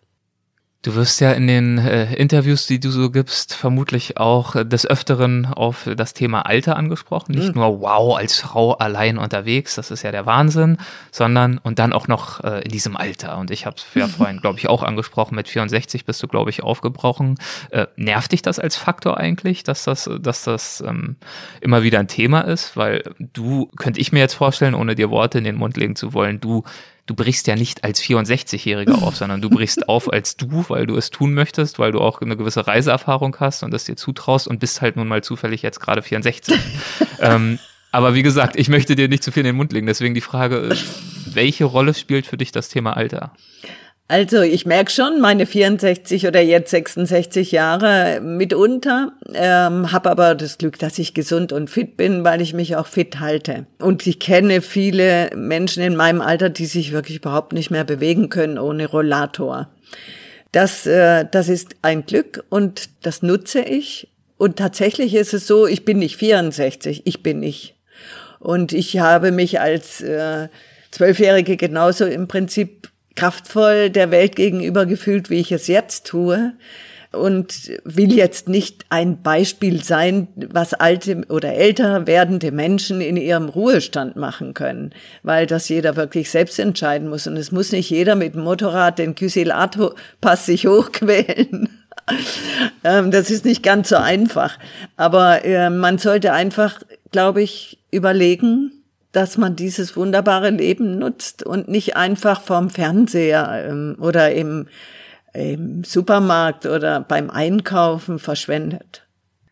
C: Du wirst ja in den äh, Interviews, die du so gibst, vermutlich auch äh, des Öfteren auf das Thema Alter angesprochen. Nicht mhm. nur, wow, als Frau allein unterwegs, das ist ja der Wahnsinn, sondern und dann auch noch äh, in diesem Alter. Und ich habe es ja vorhin, glaube ich, auch angesprochen, mit 64 bist du, glaube ich, aufgebrochen. Äh, nervt dich das als Faktor eigentlich, dass das, dass das ähm, immer wieder ein Thema ist? Weil du, könnte ich mir jetzt vorstellen, ohne dir Worte in den Mund legen zu wollen, du du brichst ja nicht als 64-Jähriger auf, sondern du brichst auf als du, weil du es tun möchtest, weil du auch eine gewisse Reiseerfahrung hast und das dir zutraust und bist halt nun mal zufällig jetzt gerade 64. ähm, aber wie gesagt, ich möchte dir nicht zu viel in den Mund legen, deswegen die Frage, welche Rolle spielt für dich das Thema Alter?
A: Also ich merke schon, meine 64 oder jetzt 66 Jahre mitunter, ähm, habe aber das Glück, dass ich gesund und fit bin, weil ich mich auch fit halte. Und ich kenne viele Menschen in meinem Alter, die sich wirklich überhaupt nicht mehr bewegen können ohne Rollator. Das, äh, das ist ein Glück und das nutze ich. Und tatsächlich ist es so, ich bin nicht 64, ich bin ich. Und ich habe mich als äh, Zwölfjährige genauso im Prinzip kraftvoll der Welt gegenüber gefühlt, wie ich es jetzt tue. Und will jetzt nicht ein Beispiel sein, was alte oder älter werdende Menschen in ihrem Ruhestand machen können, weil das jeder wirklich selbst entscheiden muss. Und es muss nicht jeder mit dem Motorrad den Kysilato-Pass sich hochquälen. Ähm, das ist nicht ganz so einfach, aber äh, man sollte einfach, glaube ich, überlegen, dass man dieses wunderbare Leben nutzt und nicht einfach vorm Fernseher ähm, oder im, im Supermarkt oder beim Einkaufen verschwendet.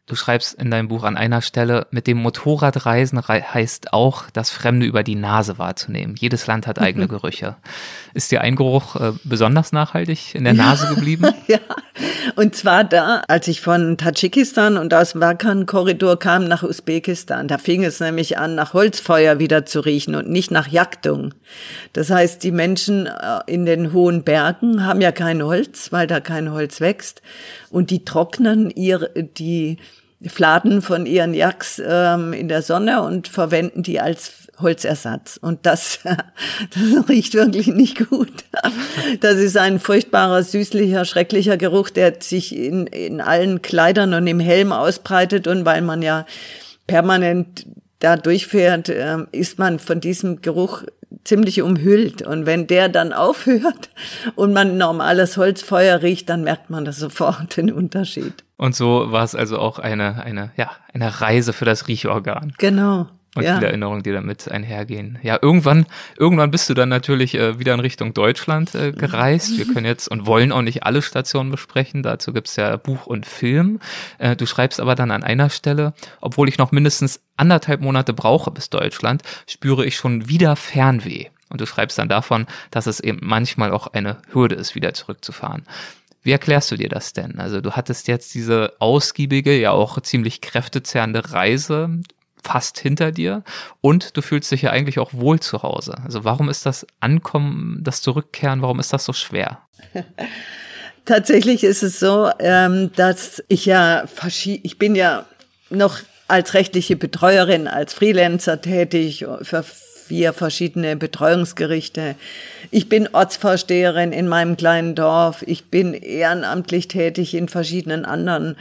C: Du schreibst in deinem Buch an einer Stelle, mit dem Motorradreisen heißt auch, das Fremde über die Nase wahrzunehmen. Jedes Land hat eigene Gerüche. Ist dir ein Geruch äh, besonders nachhaltig in der Nase geblieben?
A: ja, und zwar da, als ich von Tadschikistan und aus dem Balkan-Korridor kam nach Usbekistan. Da fing es nämlich an, nach Holzfeuer wieder zu riechen und nicht nach Jagdung. Das heißt, die Menschen äh, in den hohen Bergen haben ja kein Holz, weil da kein Holz wächst. Und die trocknen ihr, die Fladen von ihren Jacks ähm, in der Sonne und verwenden die als Holzersatz. Und das, das riecht wirklich nicht gut. Das ist ein furchtbarer, süßlicher, schrecklicher Geruch, der sich in, in allen Kleidern und im Helm ausbreitet. Und weil man ja permanent da durchfährt, äh, ist man von diesem Geruch ziemlich umhüllt. Und wenn der dann aufhört und man normales Holzfeuer riecht, dann merkt man das sofort den Unterschied.
C: Und so war es also auch eine, eine, ja, eine Reise für das Riechorgan.
A: Genau.
C: Und ja. viele Erinnerungen, die damit einhergehen. Ja, irgendwann, irgendwann bist du dann natürlich äh, wieder in Richtung Deutschland äh, gereist. Wir können jetzt und wollen auch nicht alle Stationen besprechen. Dazu gibt's ja Buch und Film. Äh, du schreibst aber dann an einer Stelle, obwohl ich noch mindestens anderthalb Monate brauche bis Deutschland, spüre ich schon wieder Fernweh. Und du schreibst dann davon, dass es eben manchmal auch eine Hürde ist, wieder zurückzufahren. Wie erklärst du dir das denn? Also du hattest jetzt diese ausgiebige, ja auch ziemlich kräftezehrende Reise fast hinter dir und du fühlst dich ja eigentlich auch wohl zu Hause. Also warum ist das Ankommen, das Zurückkehren, warum ist das so schwer?
A: Tatsächlich ist es so, ähm, dass ich ja ich bin ja noch als rechtliche Betreuerin, als Freelancer tätig für vier verschiedene Betreuungsgerichte. Ich bin Ortsvorsteherin in meinem kleinen Dorf. Ich bin ehrenamtlich tätig in verschiedenen anderen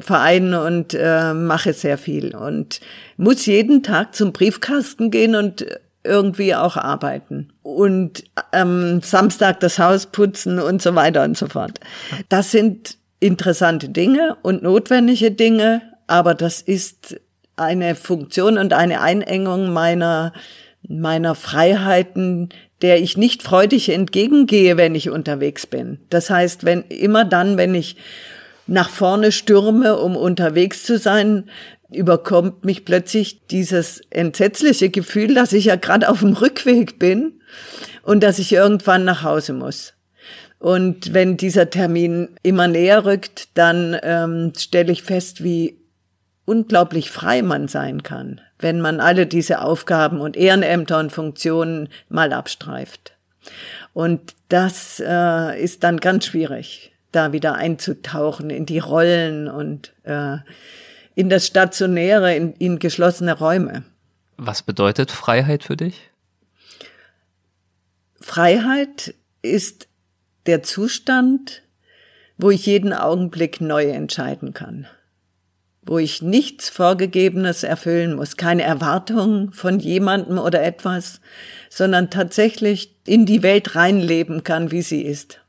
A: Vereinen und äh, mache sehr viel und muss jeden Tag zum Briefkasten gehen und irgendwie auch arbeiten und ähm, Samstag das Haus putzen und so weiter und so fort. Das sind interessante Dinge und notwendige Dinge, aber das ist eine Funktion und eine Einengung meiner meiner Freiheiten, der ich nicht freudig entgegengehe, wenn ich unterwegs bin. Das heißt, wenn immer dann, wenn ich nach vorne stürme, um unterwegs zu sein, überkommt mich plötzlich dieses entsetzliche Gefühl, dass ich ja gerade auf dem Rückweg bin und dass ich irgendwann nach Hause muss. Und wenn dieser Termin immer näher rückt, dann ähm, stelle ich fest, wie unglaublich frei man sein kann, wenn man alle diese Aufgaben und Ehrenämter und Funktionen mal abstreift. Und das äh, ist dann ganz schwierig da wieder einzutauchen in die Rollen und äh, in das Stationäre, in, in geschlossene Räume.
C: Was bedeutet Freiheit für dich?
A: Freiheit ist der Zustand, wo ich jeden Augenblick neu entscheiden kann, wo ich nichts Vorgegebenes erfüllen muss, keine Erwartung von jemandem oder etwas, sondern tatsächlich in die Welt reinleben kann, wie sie ist.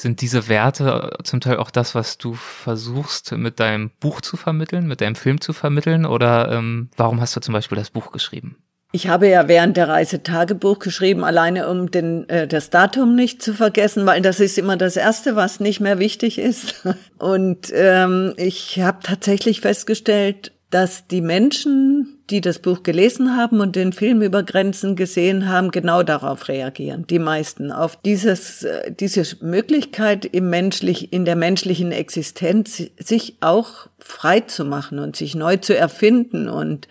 C: Sind diese Werte zum Teil auch das, was du versuchst mit deinem Buch zu vermitteln, mit deinem Film zu vermitteln? Oder ähm, warum hast du zum Beispiel das Buch geschrieben?
A: Ich habe ja während der Reise Tagebuch geschrieben, alleine um den, äh, das Datum nicht zu vergessen, weil das ist immer das Erste, was nicht mehr wichtig ist. Und ähm, ich habe tatsächlich festgestellt, dass die Menschen, die das Buch gelesen haben und den Film über Grenzen gesehen haben, genau darauf reagieren. Die meisten auf dieses, äh, diese Möglichkeit im menschlich, in der menschlichen Existenz, sich auch frei zu machen und sich neu zu erfinden und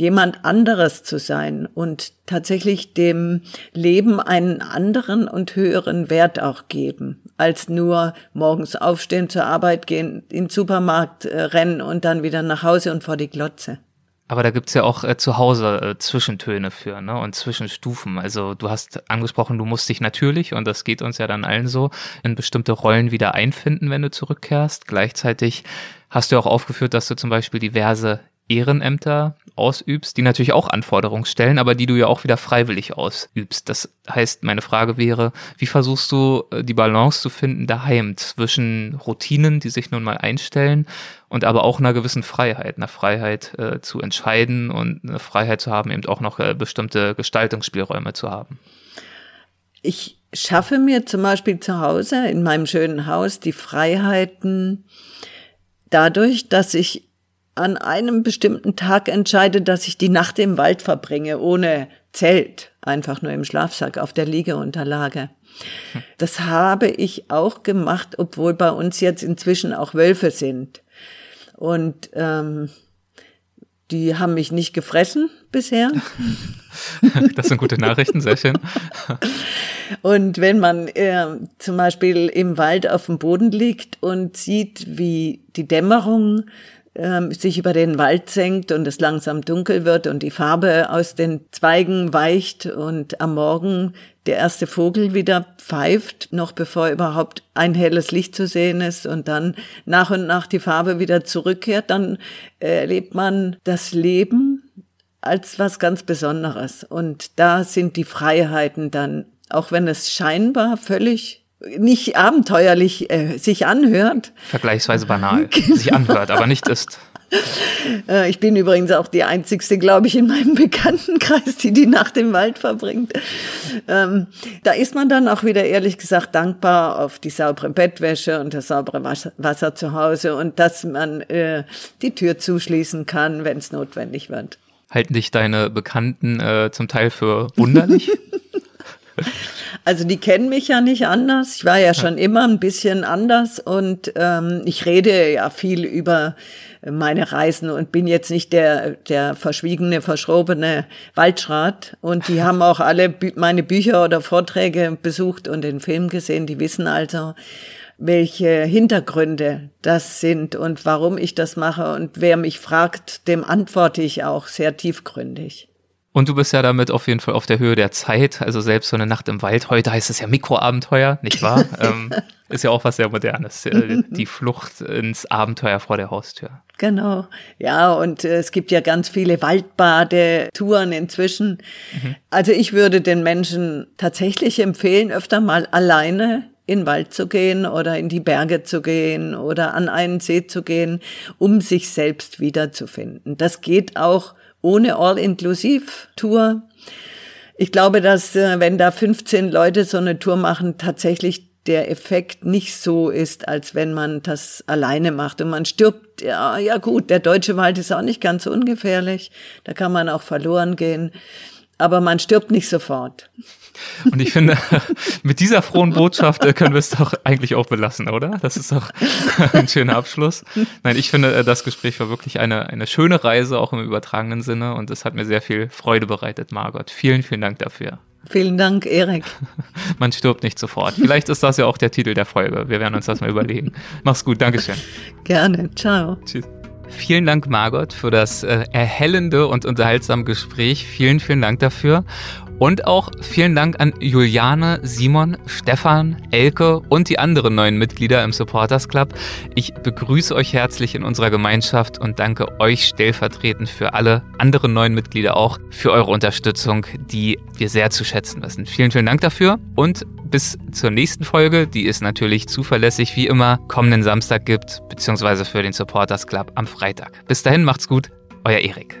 A: jemand anderes zu sein und tatsächlich dem Leben einen anderen und höheren Wert auch geben, als nur morgens aufstehen, zur Arbeit gehen, in den Supermarkt äh, rennen und dann wieder nach Hause und vor die Glotze.
C: Aber da gibt's ja auch äh, zu Hause äh, Zwischentöne für, ne? Und Zwischenstufen. Also du hast angesprochen, du musst dich natürlich, und das geht uns ja dann allen so, in bestimmte Rollen wieder einfinden, wenn du zurückkehrst. Gleichzeitig hast du auch aufgeführt, dass du zum Beispiel diverse Ehrenämter ausübst, die natürlich auch Anforderungen stellen, aber die du ja auch wieder freiwillig ausübst. Das heißt, meine Frage wäre, wie versuchst du äh, die Balance zu finden daheim zwischen Routinen, die sich nun mal einstellen und aber auch einer gewissen Freiheit, einer Freiheit äh, zu entscheiden und eine Freiheit zu haben, eben auch noch äh, bestimmte Gestaltungsspielräume zu haben?
A: Ich schaffe mir zum Beispiel zu Hause in meinem schönen Haus die Freiheiten, dadurch, dass ich an einem bestimmten Tag entscheide, dass ich die Nacht im Wald verbringe, ohne Zelt, einfach nur im Schlafsack auf der Liegeunterlage. Das habe ich auch gemacht, obwohl bei uns jetzt inzwischen auch Wölfe sind. Und ähm, die haben mich nicht gefressen bisher.
C: Das sind gute Nachrichten, sehr schön.
A: Und wenn man äh, zum Beispiel im Wald auf dem Boden liegt und sieht, wie die Dämmerung ähm, sich über den Wald senkt und es langsam dunkel wird und die Farbe aus den Zweigen weicht und am Morgen der erste Vogel wieder pfeift, noch bevor überhaupt ein helles Licht zu sehen ist und dann nach und nach die Farbe wieder zurückkehrt, dann erlebt man das Leben als was ganz Besonderes. Und da sind die Freiheiten dann, auch wenn es scheinbar völlig nicht abenteuerlich äh, sich anhört.
C: Vergleichsweise banal sich anhört, aber nicht ist.
A: Äh, ich bin übrigens auch die einzigste, glaube ich, in meinem Bekanntenkreis, die die Nacht im Wald verbringt. Ähm, da ist man dann auch wieder ehrlich gesagt dankbar auf die saubere Bettwäsche und das saubere Wasser, Wasser zu Hause und dass man äh, die Tür zuschließen kann, wenn es notwendig wird.
C: Halten dich deine Bekannten äh, zum Teil für wunderlich?
A: Also die kennen mich ja nicht anders. Ich war ja schon immer ein bisschen anders und ähm, ich rede ja viel über meine Reisen und bin jetzt nicht der, der verschwiegene, verschrobene Waldschrat. Und die haben auch alle Bü meine Bücher oder Vorträge besucht und den Film gesehen. Die wissen also, welche Hintergründe das sind und warum ich das mache. Und wer mich fragt, dem antworte ich auch sehr tiefgründig.
C: Und du bist ja damit auf jeden Fall auf der Höhe der Zeit. Also selbst so eine Nacht im Wald, heute heißt es ja Mikroabenteuer, nicht wahr? ähm, ist ja auch was sehr Modernes. Äh, die Flucht ins Abenteuer vor der Haustür.
A: Genau. Ja, und äh, es gibt ja ganz viele Waldbadetouren inzwischen. Mhm. Also ich würde den Menschen tatsächlich empfehlen, öfter mal alleine in den Wald zu gehen oder in die Berge zu gehen oder an einen See zu gehen, um sich selbst wiederzufinden. Das geht auch ohne All-Inclusive-Tour. Ich glaube, dass äh, wenn da 15 Leute so eine Tour machen, tatsächlich der Effekt nicht so ist, als wenn man das alleine macht und man stirbt. Ja, ja gut, der deutsche Wald ist auch nicht ganz ungefährlich. Da kann man auch verloren gehen. Aber man stirbt nicht sofort.
C: Und ich finde, mit dieser frohen Botschaft äh, können wir es doch eigentlich auch belassen, oder? Das ist doch ein schöner Abschluss. Nein, ich finde, äh, das Gespräch war wirklich eine, eine schöne Reise, auch im übertragenen Sinne. Und es hat mir sehr viel Freude bereitet, Margot. Vielen, vielen Dank dafür.
A: Vielen Dank, Erik.
C: Man stirbt nicht sofort. Vielleicht ist das ja auch der Titel der Folge. Wir werden uns das mal überlegen. Mach's gut. Dankeschön.
A: Gerne. Ciao.
C: Tschüss. Vielen Dank, Margot, für das äh, erhellende und unterhaltsame Gespräch. Vielen, vielen Dank dafür. Und auch vielen Dank an Juliane, Simon, Stefan, Elke und die anderen neuen Mitglieder im Supporters Club. Ich begrüße euch herzlich in unserer Gemeinschaft und danke euch stellvertretend für alle anderen neuen Mitglieder auch für eure Unterstützung, die wir sehr zu schätzen wissen. Vielen, vielen Dank dafür und bis zur nächsten Folge, die es natürlich zuverlässig wie immer kommenden Samstag gibt, beziehungsweise für den Supporters Club am Freitag. Bis dahin macht's gut, euer Erik.